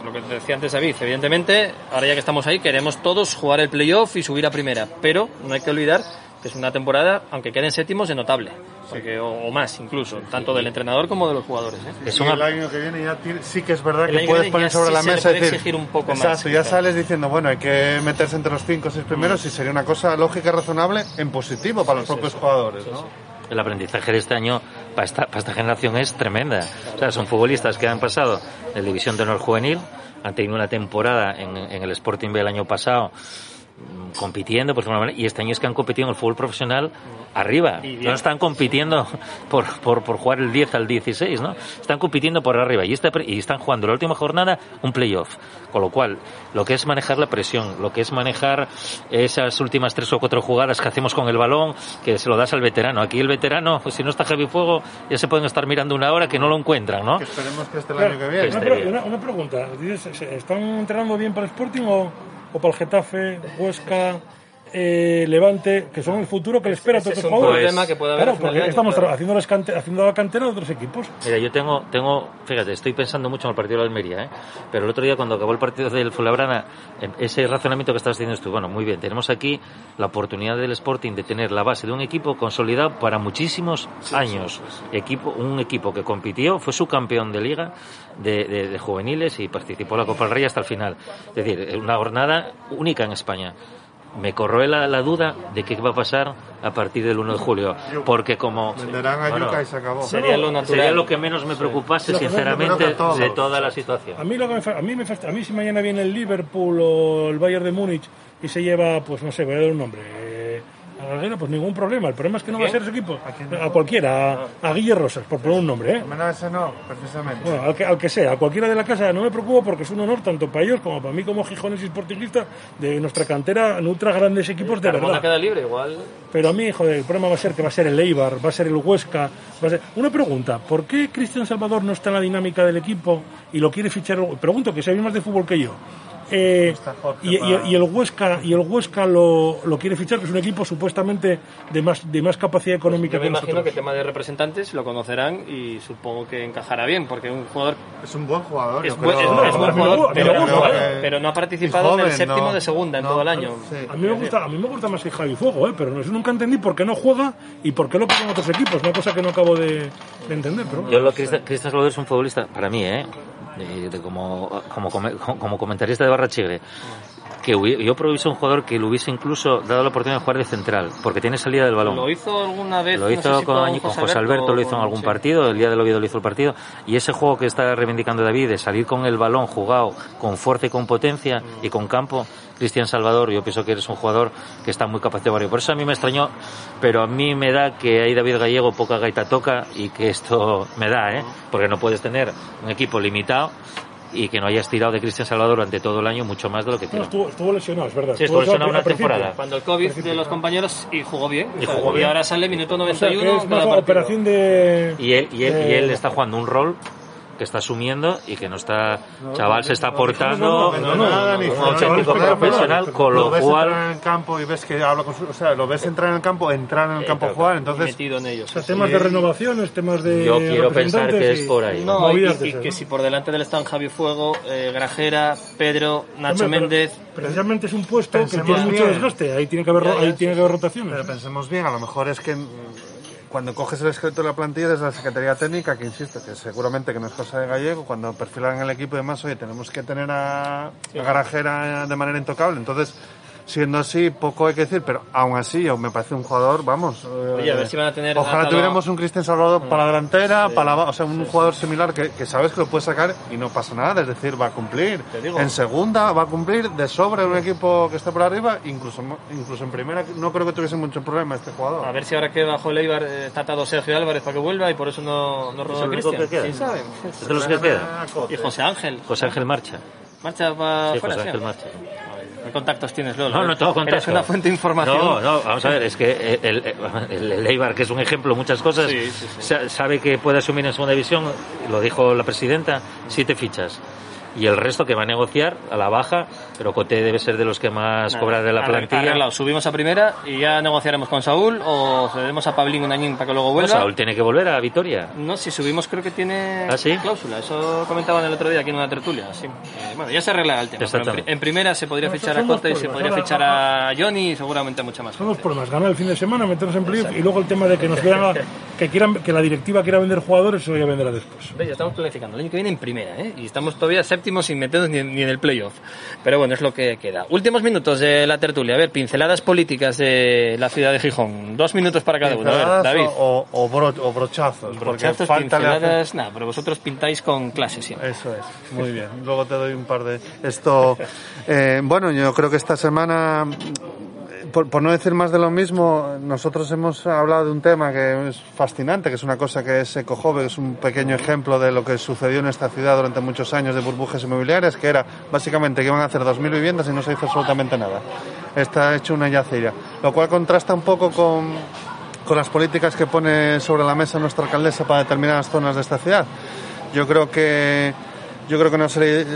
lo que te decía antes David. Evidentemente, ahora ya que estamos ahí, queremos todos jugar el playoff y subir a primera. Pero no hay que olvidar que es una temporada, aunque queden séptimos, de notable. Porque, o, o más incluso, tanto del entrenador como de los jugadores. ¿eh? Y el año que viene ya tiene- sí que es verdad El que puedes poner ya sobre sí la mesa y decir, exigir un poco más, exacto, ya quizá. sales diciendo, bueno, hay que meterse entre los cinco o seis primeros y sería una cosa lógica y razonable en positivo para los propios jugadores, ¿no? El aprendizaje de este año para esta, generación es tremenda. O sea, son futbolistas que han pasado de División de Honor Juvenil, han tenido una temporada en, en el Sporting B el año pasado compitiendo por manera, y este año es que han competido en el fútbol profesional arriba. No están compitiendo por, por, por jugar el 10 al 16, ¿no? Están compitiendo por arriba y, este, y están jugando la última jornada un playoff. Con lo cual, lo que es manejar la presión, lo que es manejar esas últimas tres o cuatro jugadas que hacemos con el balón, que se lo das al veterano. Aquí el veterano, pues, si no está Javi Fuego, ya se pueden estar mirando una hora que no lo encuentran, ¿no? Que esperemos que esté el Claro, año que viene. Una, una- una pregunta. Dices, ¿se- ¿Están entrenando bien para el Sporting o, o para el Getafe, Huesca, eh, Levante, que son el futuro que le espera a todos es un jugadores? problema que puede haber Claro, al final porque del año, estamos claro. haciendo, las cante- haciendo la cantera de otros equipos. Mira, yo tengo, tengo, fíjate, estoy pensando mucho en el partido de Almería, ¿eh? pero el otro día cuando acabó el partido del Fuenlabrada, em, ese razonamiento que estás diciendo tú, bueno, muy bien, tenemos aquí la oportunidad del Sporting de tener la base de un equipo consolidado para muchísimos años. Equipo, un equipo que compitió, fue subcampeón de liga de, de- de juveniles y participó en la Copa del Rey hasta el final. Es decir, una jornada única en España. Me corroe la, la duda de qué va a pasar a partir del 1 de julio, porque como Venderán a bueno, Yuca y se acabó. Sería lo natural. Sería lo que menos me preocupase, sinceramente, de toda la situación. A mí, lo que me, fa- a, mí me a mí si mañana viene el Liverpool o el Bayern de Múnich y se lleva, pues no sé, voy a dar un nombre, eh, a Galguera, pues ningún problema. El problema es que no va a ser su equipo. A, cualquiera, a, a Guille Rosas, por poner un nombre, ¿eh? Menos ese no, precisamente. Bueno, al que, al que sea, a cualquiera de la casa, no me preocupa porque es un honor tanto para ellos como para mí como gijones y de nuestra cantera nutra grandes equipos de verdad. queda libre, igual. Pero a mí, joder, el problema va a ser que va a ser el Eibar, va a ser el Huesca, va a ser... Una pregunta, ¿por qué Cristian Salvador no está en la dinámica del equipo y lo quiere fichar? Pregunto, que sabe más de fútbol que yo. Eh, y, y- y el Huesca y el Huesca lo, lo quiere fichar, que es un equipo supuestamente de más de más capacidad económica Yo me que imagino nosotros. que tema de representantes lo conocerán y supongo que encajará bien, porque un jugador... Es un buen jugador. Es, buen- creo. es- es buen jugador, pero, pero- eh. pero no ha participado en el joven, séptimo no. de segunda en No, todo el año. sí. A mí me gusta, a mí me gusta más que Javi Fuego, ¿eh? pero eso nunca entendí por qué no juega y por qué lo ponen otros equipos, una cosa que no acabo de, de entender. Pero. Yo lo Cristian Salvador es un futbolista, para mí, ¿eh? De- de como, como, como comentarista de Barra Chigre, que yo proviso un jugador que le hubiese incluso dado la oportunidad de jugar de central, porque tiene salida del balón. Lo hizo alguna vez. Lo no hizo sé si con, con José Alberto, lo hizo en algún sí. partido, el día del Oviedo lo hizo el partido, y ese juego que está reivindicando David, de salir con el balón jugado con fuerza y con potencia y con campo, Cristian Salvador, yo pienso que eres un jugador que está muy capacitado. Por eso a mí me extrañó, pero a mí me da que ahí David Gallego poca gaita toca y que esto me da, ¿eh? porque no puedes tener un equipo limitado y que no hayas tirado de Cristian Salvador durante todo el año mucho más de lo que No, tiró. estuvo, estuvo lesionado, es verdad. Sí, estuvo lesionado una temporada. Cuando el COVID de los compañeros y jugó bien. Y jugó bien. ahora sale minuto O sea, 91 es cada operación de... Y él, y él, y de- él está jugando un rol que está asumiendo y que no está, chaval, se está portando un auténtico profesional, con lo lo ves cual entrar en el campo y ves que habla con su, o sea, lo ves entrar en el campo, entrar en el campo a jugar, entonces metido en ellos. O sea, temas de renovaciones, temas de Yo quiero pensar que es por ahí. No, y, que ¿no? si por delante del están Javi Fuego, eh, Grajera, Pedro, Nacho Hombre, Méndez. Precisamente es un puesto que tiene mucho bien. desgaste, ahí tiene que haber, ahí tiene que haber rotaciones. Pero pensemos bien, a lo mejor es que mm, cuando coges el esqueleto de la plantilla desde la Secretaría Técnica, que insisto, que seguramente que no es cosa de gallego, cuando perfilan el equipo y demás, oye, tenemos que tener a, a Garajera de manera intocable. Entonces, siendo así, poco hay que decir, pero aún así, aún me parece un jugador, vamos. Oye, a ver si van a tener Ojalá atado- tuviéramos un Cristian Salvador para la delantera, para la, o sea, un jugador similar que, que sabes que lo puede sacar y no pasa nada, es decir, va a cumplir. Te digo. En segunda va a cumplir de sobra en un equipo que esté por arriba, incluso, incluso en primera no creo que tuviese mucho problema este jugador. A ver si ahora que bajo el Eibar eh, está atado Sergio Álvarez para que vuelva y por eso no, no ¿Es roba el único Cristian. que queda? Sí, saben. ¿Es de los que queda? Y José Ángel. José Ángel Marcha. Marcha para Sí, fuera, José sí. Ángel Marcha. ¿Qué contactos tienes, Lolo? No, no tengo contacto. Eres una fuente de información. No, no, vamos a ver, es que el, el, el Eibar, que es un ejemplo de muchas cosas, Sí, sí, sí. sa- sabe que puede asumir en segunda división, lo dijo la presidenta, siete fichas. Y el resto que va a negociar a la baja, pero Coté debe ser de los que más Nada, cobra de la plantilla. arreglado. Subimos a primera y ya negociaremos con Saúl o cedemos a Pablín un añín para que luego vuelva. No, Saúl tiene que volver a Vitoria. No, si subimos creo que tiene ¿Ah, sí? cláusula. Eso comentaban el otro día aquí en una tertulia. Sí. Eh, bueno, ya se arreglará el tema. en, primera se podría fichar a Cote y se podría fichar a Johnny y seguramente a mucha más Son dos gente. problemas, ganar el fin de semana, meternos en playoff y luego el tema de que nos quieran, que quieran, que la directiva quiera vender jugadores, eso ya vendrá después. Ya estamos planificando el año que viene en primera, ¿eh? Y estamos todavía séptimos sin meternos ni, en- ni en el playoff. Pero bueno, es lo que queda. Últimos minutos de la tertulia. A ver, pinceladas políticas de la ciudad de Gijón. Dos minutos para cada uno. A ver, David. O, o, bro- o brochazos. Brochazos, pinceladas, nada, pero vosotros pintáis con clase siempre. Eso es, muy bien. Luego te doy un par de... Esto, eh, bueno, yo creo que esta semana, por, por no decir más de lo mismo, nosotros hemos hablado de un tema que es fascinante, que es una cosa que es Ecojove, que es un pequeño ejemplo de lo que sucedió en esta ciudad durante muchos años de burbujas inmobiliarias, que era básicamente que iban a hacer 2.000 viviendas y no se hizo absolutamente nada. Está hecho una yacería, lo cual contrasta un poco con con las políticas que pone sobre la mesa nuestra alcaldesa para determinadas zonas de esta ciudad. Yo creo que yo creo que no se, le- eh,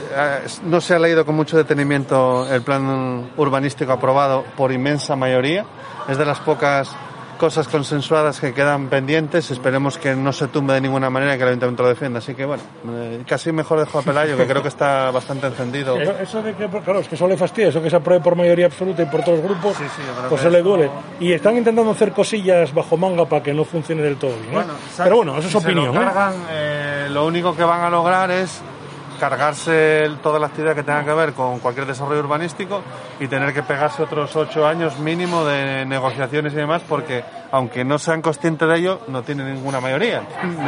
no se ha leído con mucho detenimiento el plan urbanístico aprobado por inmensa mayoría. Es de las pocas cosas consensuadas que quedan pendientes. Esperemos que no se tumbe de ninguna manera y que el ayuntamiento lo defienda. Así que bueno, eh, casi mejor dejo a Pelayo, que creo que está bastante encendido. Eso, de que, claro, es que eso le fastidia, eso que se apruebe por mayoría absoluta y por todos los grupos, yo creo pues eso le duele. Y están intentando hacer cosillas bajo manga para que no funcione del todo bien. ¿eh? Pero bueno, eso es se lo opinión. ¿eh? cargan, eh, lo único que van a lograr es cargarse toda la actividad que tenga que ver con cualquier desarrollo urbanístico y tener que pegarse otros ocho años mínimo de negociaciones y demás porque aunque no sean conscientes de ello no tienen ninguna mayoría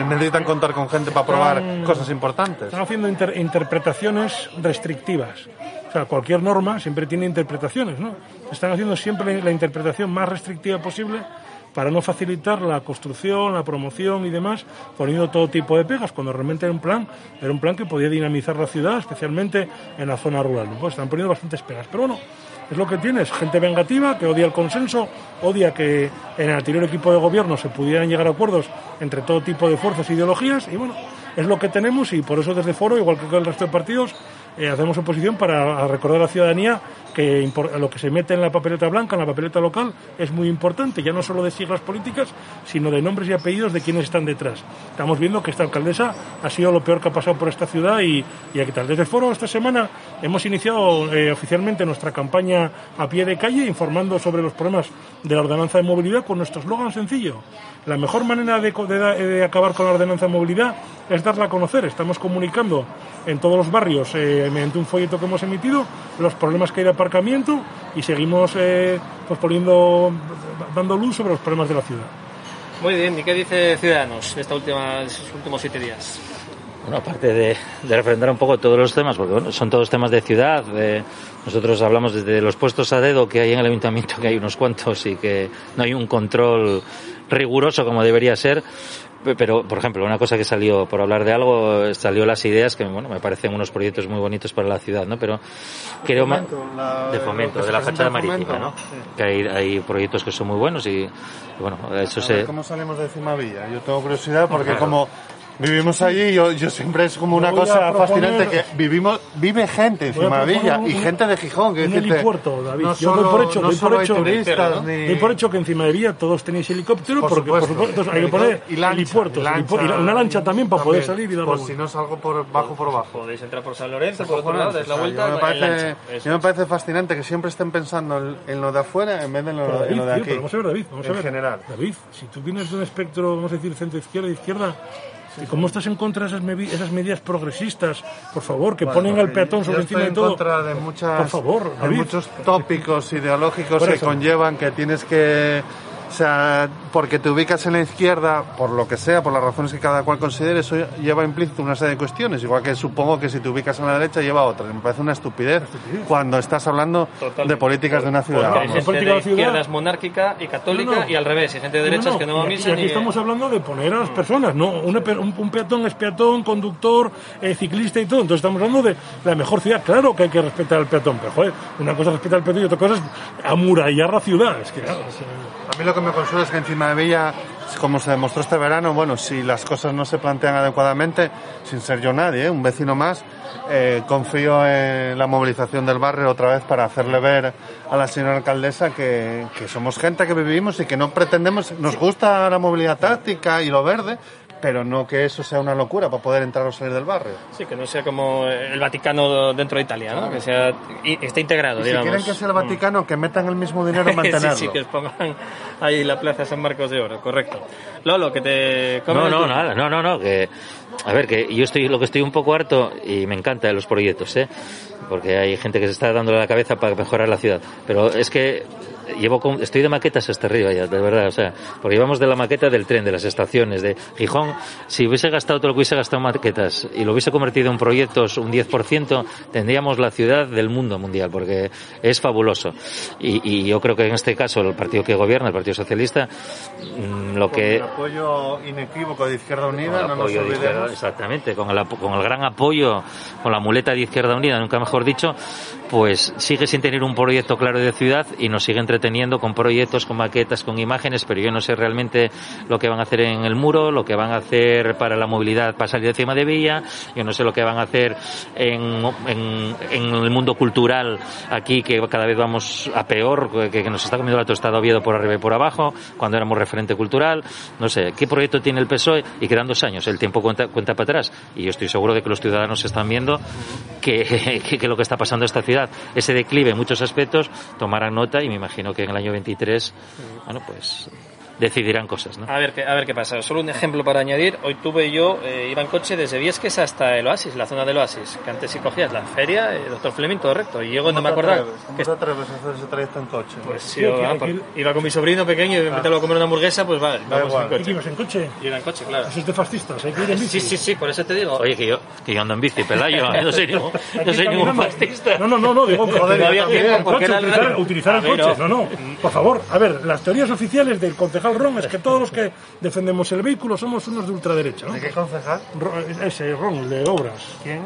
necesitan contar con gente para aprobar cosas importantes Están haciendo inter- interpretaciones restrictivas. O sea, cualquier norma siempre tiene interpretaciones, ¿no? Están haciendo siempre la interpretación más restrictiva posible para no facilitar la construcción, la promoción y demás, poniendo todo tipo de pegas, cuando realmente era un plan, era un plan que podía dinamizar la ciudad, especialmente en la zona rural. Pues están poniendo bastantes pegas. Pero bueno, es lo que tienes, gente vengativa que odia el consenso, odia que en el anterior equipo de gobierno se pudieran llegar a acuerdos entre todo tipo de fuerzas e ideologías, y bueno, es lo que tenemos y por eso desde Foro, igual que el resto de partidos, eh, hacemos oposición para recordar a la ciudadanía que lo que se mete en la papeleta blanca, en la papeleta local, es muy importante, ya no solo de siglas políticas, sino de nombres y apellidos de quienes están detrás. Estamos viendo que esta alcaldesa ha sido lo peor que ha pasado por esta ciudad y, y aquí tal. Desde el foro esta semana hemos iniciado eh, oficialmente nuestra campaña a pie de calle informando sobre los problemas de la ordenanza de movilidad con nuestro eslogan sencillo. La mejor manera de, da- de acabar con la ordenanza de movilidad es darla a conocer. Estamos comunicando en todos los barrios, eh, mediante un folleto que hemos emitido, los problemas que hay de aparcamiento y seguimos eh, pues poniendo, dando luz sobre los problemas de la ciudad. Muy bien, ¿y qué dice Ciudadanos esta última, estos últimos siete días? Bueno, aparte de, de refrendar un poco todos los temas, porque bueno, son todos temas de ciudad. eh, nosotros hablamos desde los puestos a dedo que hay en el ayuntamiento, que hay unos cuantos y que no hay un control riguroso como debería ser. Pe- Pero, por ejemplo, una cosa que salió, por hablar de algo, salió las ideas que, bueno, me parecen unos proyectos muy bonitos para la ciudad, ¿no? Pero creo la- de fomento, de la fachada marítima, ¿no? Sí. Que hay, hay proyectos que son muy buenos y, y bueno, eso A se... ver ¿Cómo salimos de Cimavilla? Yo tengo curiosidad porque Claro. como vivimos allí, yo, yo siempre es como una cosa proponer- fascinante que vivimos, vive gente en Voy a Cimavilla proponer y gente de Gijón. Que un decirte, helipuerto, David. No Yo solo, doy por hecho, no doy por hecho, turistas doy por hecho que encima de Villa todos tenéis helicóptero, Por porque por supuesto. supuesto entonces hay que poner Y lancha, helipuertos, y lancha helipu- una lancha también para poder salir y dar Por la si no salgo por bajo por abajo. Podéis entrar por San Lorenzo, por otro lado, la vuelta yo me en parece, yo me parece fascinante que siempre estén pensando en, en lo de afuera en vez de en lo, en lo de aquí. pero vamos a ver, David, vamos a en ver. general. David, si tú vienes de un espectro, vamos a decir, centro-izquierda y izquierda, ¿y ¿cómo estás en contra de esas, esas medidas progresistas? Por favor, que ponen al peatón sobre encima de en todo. contra de muchas Por favor, de muchos tópicos ideológicos que conllevan que tienes que o sea, porque te ubicas en la izquierda, por lo que sea, por las razones que cada cual considere, eso lleva implícito una serie de cuestiones. Igual que supongo que si te ubicas en la derecha lleva otras. Me parece una estupidez cuando estás hablando de políticas de una ciudad. Porque hay gente de izquierdas monárquica y católica No, no. y al revés, y gente de derechas No, no, que no va a y aquí- misa y aquí ni... estamos hablando de poner a las personas, no, Una pe- un, un peatón es peatón, conductor, eh, ciclista y todo. Entonces estamos hablando de la mejor ciudad. Claro que hay que respetar al peatón, pero joder, una cosa es respetar al peatón y otra cosa es amurallar la ciudad. Es que, claro, es, eh, A mí lo que me consuela es que encima de Villa, como se demostró este verano, bueno, si las cosas no se plantean adecuadamente, sin ser yo nadie, un vecino más, eh, confío en la movilización del barrio otra vez para hacerle ver a la señora alcaldesa que, que somos gente que vivimos y que no pretendemos, nos gusta la movilidad táctica y lo verde, pero no que eso sea una locura para poder entrar o salir del barrio. Sí, que no sea como el Vaticano dentro de Italia, ¿no? Que sea, y esté integrado, Y si digamos. quieren que sea el Vaticano, que metan el mismo dinero en mantenerlo. sí, sí, que pongan ahí la Plaza San Marcos de Oro, correcto. Lolo, que te... No, no, tú. nada, no, no, no, que a ver, que yo estoy lo que estoy un poco harto y me encanta de los proyectos, ¿eh? Porque hay gente que se está dándole la cabeza para mejorar la ciudad, pero es que llevo con- estoy de maquetas hasta arriba ya, de verdad, o sea, porque llevamos de la maqueta del tren, de las estaciones, de Gijón, si hubiese gastado todo lo que hubiese gastado en maquetas y lo hubiese convertido en proyectos un 10%, tendríamos la ciudad del mundo mundial, porque es fabuloso. Y, y yo creo que en este caso el partido que gobierna, el Partido Socialista, mm, lo Con que el apoyo inequívoco de Izquierda Unida, no nos olvidemos. Exactamente, con el, con el gran apoyo, con la muleta de Izquierda Unida, nunca mejor dicho, pues sigue sin tener un proyecto claro de ciudad y nos sigue entreteniendo con proyectos, con maquetas, con imágenes, pero yo no sé realmente lo que van a hacer en el muro, lo que van a hacer para la movilidad para salir encima de Villa, yo no sé lo que van a hacer en, el mundo cultural aquí, que cada vez vamos a peor, que, nos está comiendo la tostada Oviedo por arriba y por abajo, cuando éramos referente cultural, no sé, ¿qué proyecto tiene el PSOE? Y quedan dos años, el tiempo cuenta, cuenta para atrás, y yo estoy seguro de que los ciudadanos están viendo que, que, que lo que está pasando en esta ciudad, ese declive en muchos aspectos, tomarán nota y me imagino que en el año 23, bueno, pues decidirán cosas, ¿no? A ver, qué, a ver qué pasa. Solo un ejemplo para añadir. Hoy tuve yo, eh, iba en coche desde Viesques hasta el Oasis, la zona del Oasis. Que antes si cogías la feria, eh, doctor Fleming, todo recto. Y llego, no me ¿Cómo te acordaba. ¿Cómo te atreves a hacer ese trayecto en coche? Pues sí, iba, por- iba con mi sobrino pequeño y me metí a comer una hamburguesa, pues vale, Da vamos igual. en coche. ¿Y ibas en coche? Iba en coche, claro. Eso es de fascistas, hay que ir en bici. Sí, sí, sí, por eso te digo. Oye, que yo, que yo ando en bici, Pelayo, no soy ningún, no que soy ningún fascista. No, no, no, no, digo, Joder, que- no había tiempo, el coche, el utilizar, el A ver, coche. no. No, no, por favor, a ver, las teorías oficiales del concejal Ron es que todos los que defendemos el vehículo somos unos de ultraderecha, ¿no? ¿De qué concejal? Ron- Ese, Ron, el de obras. ¿Quién?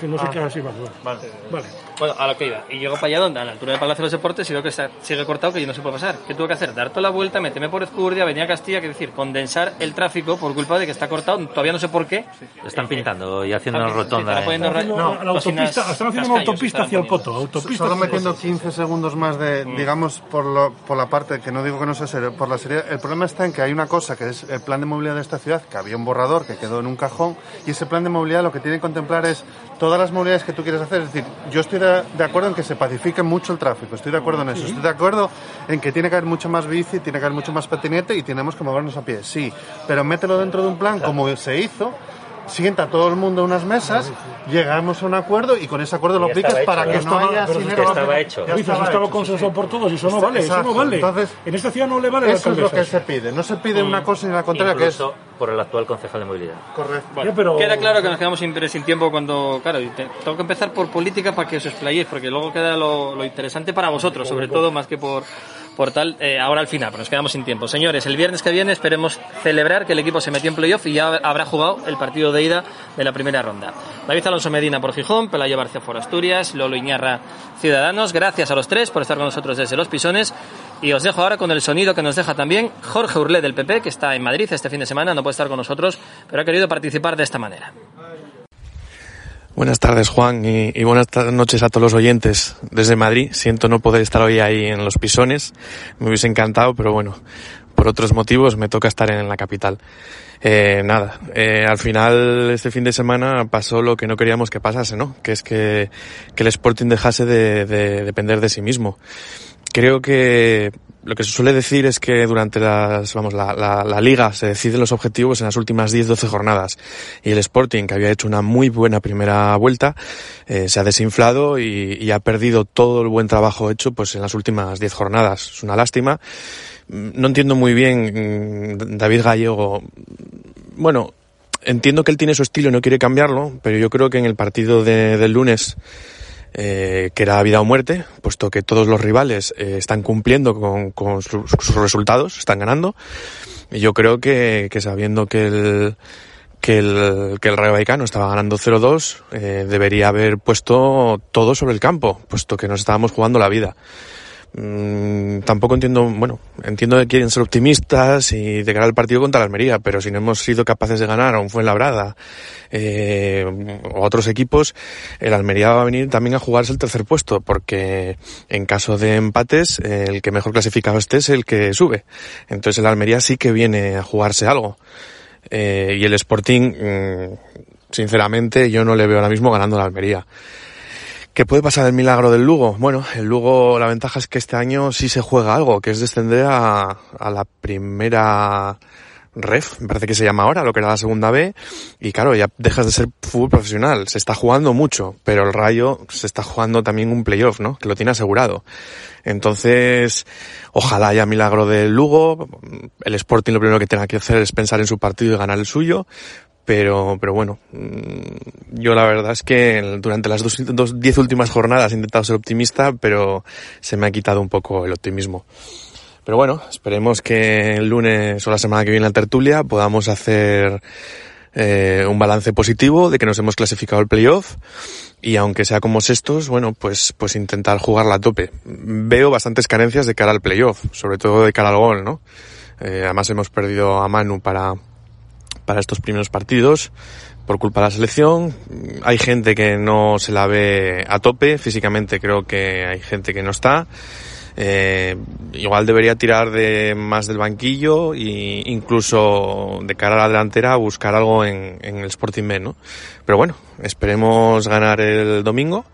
Si no se Ah. queda así, vale. Vale. vale. Bueno, a lo que iba. Y llego para allá donde, a la altura del Palacio de los Deportes, y veo que está- sigue cortado, que yo no se puede pasar. ¿Qué tuve que hacer? Dar toda la vuelta, meterme por Ezcurdia, venir a Castilla, que decir, condensar el tráfico por culpa de que está cortado. Todavía no sé por qué. Lo están pintando y haciendo Ah, una sí, rotonda. están ¿eh? No, la autopista, están haciendo una autopista hacia el. Poto. Autopista Solo metiendo Poto. 15 segundos más de, Mm. digamos, por, lo- por la parte, que no digo que no sea serio, por la serie. El problema está en que hay una cosa que es el plan de movilidad de esta ciudad, que había un borrador que quedó en un cajón, y ese plan de movilidad lo que tiene que contemplar es todas las movilidades que tú quieres hacer. Es decir, yo estoy de, de acuerdo en que se pacifique mucho el tráfico, estoy de acuerdo en eso. Estoy de acuerdo en que tiene que haber mucho más bici, tiene que haber mucho más patinete y tenemos que movernos a pie, sí. Pero mételo dentro de un plan como se hizo. Sienta todo el mundo en unas mesas, llegamos a un acuerdo y con ese acuerdo lo aplicas para hecho, que no estaba- haya dinero. ya estaba hecho. Ya Dices, estaba estaba hecho, consensuado sí, por todos y eso no vale, eso no exacto. vale. Entonces, en esta ciudad no le vale Eso es lo que se pide. No se pide una cosa ni la contraria, que es por el actual concejal de movilidad. correcto. Bueno, Ya, pero- Queda claro que nos quedamos sin, sin tiempo cuando. Claro, y te- tengo que empezar por política para que os explayéis, porque luego queda lo, lo interesante para vosotros, sobre todo, más que por, por tal. eh, ahora al final, pero nos quedamos sin tiempo. Señores, el viernes que viene esperemos celebrar que el equipo se metió en playoff y ya habrá jugado el partido de ida de la primera ronda. David Alonso Medina por Gijón, Pelayo Barcia por Asturias, Lolo Iñarra Ciudadanos. Gracias a los tres por estar con nosotros desde Los Pisones. Y os dejo ahora con el sonido que nos deja también Jorge Urlé del PP, que está en Madrid este fin de semana, no puede estar con nosotros, pero ha querido participar de esta manera. Buenas tardes, Juan, y, buenas noches a todos los oyentes desde Madrid. Siento no poder estar hoy ahí en los pisones. Me hubiese encantado, pero bueno, por otros motivos me toca estar en la capital. Eh, nada, eh, al final este fin de semana pasó lo que no queríamos que pasase, ¿no? Que es que, que el Sporting dejase de, de depender de sí mismo. Creo que lo que se suele decir es que durante las, vamos, la, la, liga se deciden los objetivos en las últimas 10-12 jornadas. Y el Sporting, que había hecho una muy buena primera vuelta, eh, se ha desinflado y, y ha perdido todo el buen trabajo hecho pues en las últimas 10 jornadas. Es una lástima. Mm, No entiendo muy bien, mm, David Gallego, bueno, entiendo que él tiene su estilo y no quiere cambiarlo, pero yo creo que en el partido de- del lunes eh, que era vida o muerte, puesto que todos los rivales eh, están cumpliendo con, sus, resultados, están ganando. Y yo creo que, que sabiendo que el, que el, que el Rayo Vallecano estaba ganando 0-2, eh, debería haber puesto todo sobre el campo, puesto que nos estábamos jugando la vida. Mm, tampoco entiendo, bueno, entiendo que quieren ser optimistas y de cara al partido contra la Almería, pero si no hemos sido capaces de ganar a un Fuenlabrada eh, o a otros equipos, el Almería va a venir también a jugarse el tercer puesto, porque en caso de empates, el que mejor clasificado esté es el que sube. Entonces el Almería sí que viene a jugarse algo. Eh, y el Sporting, mm, sinceramente, yo no le veo ahora mismo ganando la Almería. ¿Qué puede pasar el milagro del Lugo? Bueno, el Lugo, la ventaja es que este año sí se juega algo, que es descender a, a la primera ref, me parece que se llama ahora, lo que era la segunda B, y claro, ya dejas de ser fútbol profesional, se está jugando mucho, pero el Rayo se está jugando también un playoff, ¿no? Que lo tiene asegurado. Entonces, ojalá haya milagro del Lugo, el Sporting lo primero que tenga que hacer es pensar en su partido y ganar el suyo, pero, pero bueno, mm, yo la verdad es que durante las dos, dos, diez últimas jornadas he intentado ser optimista, pero se me ha quitado un poco el optimismo. Pero bueno, esperemos que el lunes o la semana que viene en la tertulia podamos hacer eh, un balance positivo de que nos hemos clasificado el playoff y aunque sea como sextos, bueno, pues, pues intentar jugarla a tope. Veo bastantes carencias de cara al playoff, sobre todo de cara al gol, ¿no? Eh, además hemos perdido a Manu para, para estos primeros partidos por culpa de la selección. Hay gente que no se la ve a tope, físicamente creo que hay gente que no está. Eh, igual debería tirar de más del banquillo e incluso de cara a la delantera buscar algo en, en el Sporting B, ¿no? Pero bueno, esperemos ganar el domingo,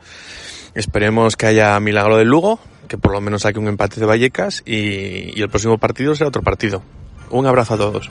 esperemos que haya milagro del Lugo, que por lo menos saque un empate de Vallecas y, y el próximo partido será otro partido. Un abrazo a todos.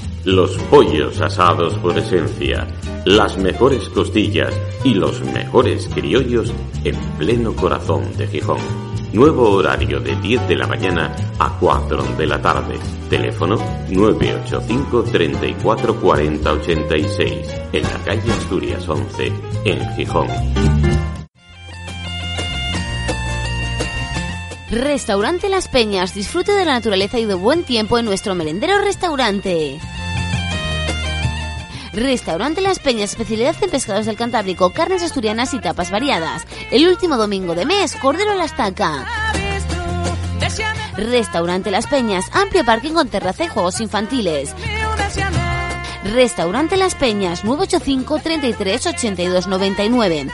Los pollos asados por esencia, las mejores costillas y los mejores criollos en pleno corazón de Gijón. Nuevo horario de 10 de la mañana a 4 de la tarde. Teléfono 985 34 40 86 en la calle Asturias 11 en Gijón. Restaurante Las Peñas. Disfrute de la naturaleza y de buen tiempo en nuestro merendero restaurante. Restaurante Las Peñas, especialidad en pescados del Cantábrico, carnes asturianas y tapas variadas. El último domingo de mes, Cordero a la Estaca. Restaurante Las Peñas, amplio parking con terraza y juegos infantiles. Restaurante Las Peñas, 985 33 82 99.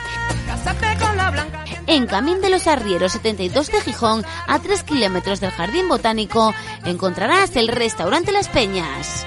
En Camín de los Arrieros 72 de Gijón, a 3 kilómetros del Jardín Botánico, encontrarás el Restaurante Las Peñas.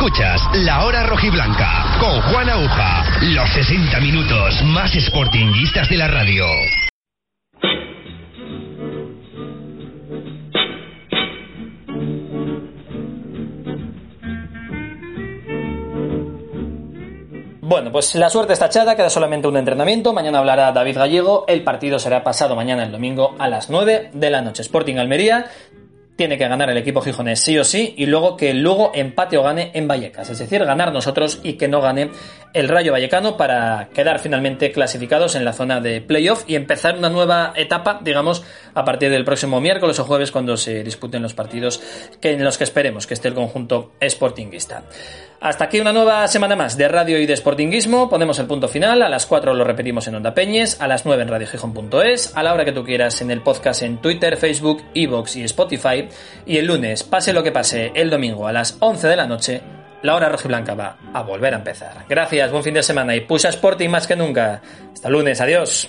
Escuchas La Hora Rojiblanca con Juan Aguja. Los 60 minutos más sportinguistas de la radio. Bueno, pues la suerte está echada, queda solamente un entrenamiento. Mañana hablará David Gallego. El partido será pasado mañana el domingo a las 9 de la noche. Sporting Almería tiene que ganar el equipo gijonés sí o sí y luego que el empate o gane en Vallecas, es decir, ganar nosotros y que no gane el Rayo Vallecano para quedar finalmente clasificados en la zona de playoff y empezar una nueva etapa, digamos, a partir del próximo miércoles o jueves cuando se disputen los partidos que en los que esperemos que esté el conjunto sportinguista. Hasta aquí una nueva semana más de radio y de sportinguismo. Ponemos el punto final. A las 4 lo repetimos en Onda Peñes, a las 9 en radiogijón.es, a la hora que tú quieras en el podcast en Twitter, Facebook, Evox y Spotify. Y el lunes, pase lo que pase, el domingo a las 11 de la noche, la hora rojiblanca va a volver a empezar. Gracias, buen fin de semana y push Sporting más que nunca. Hasta lunes, adiós.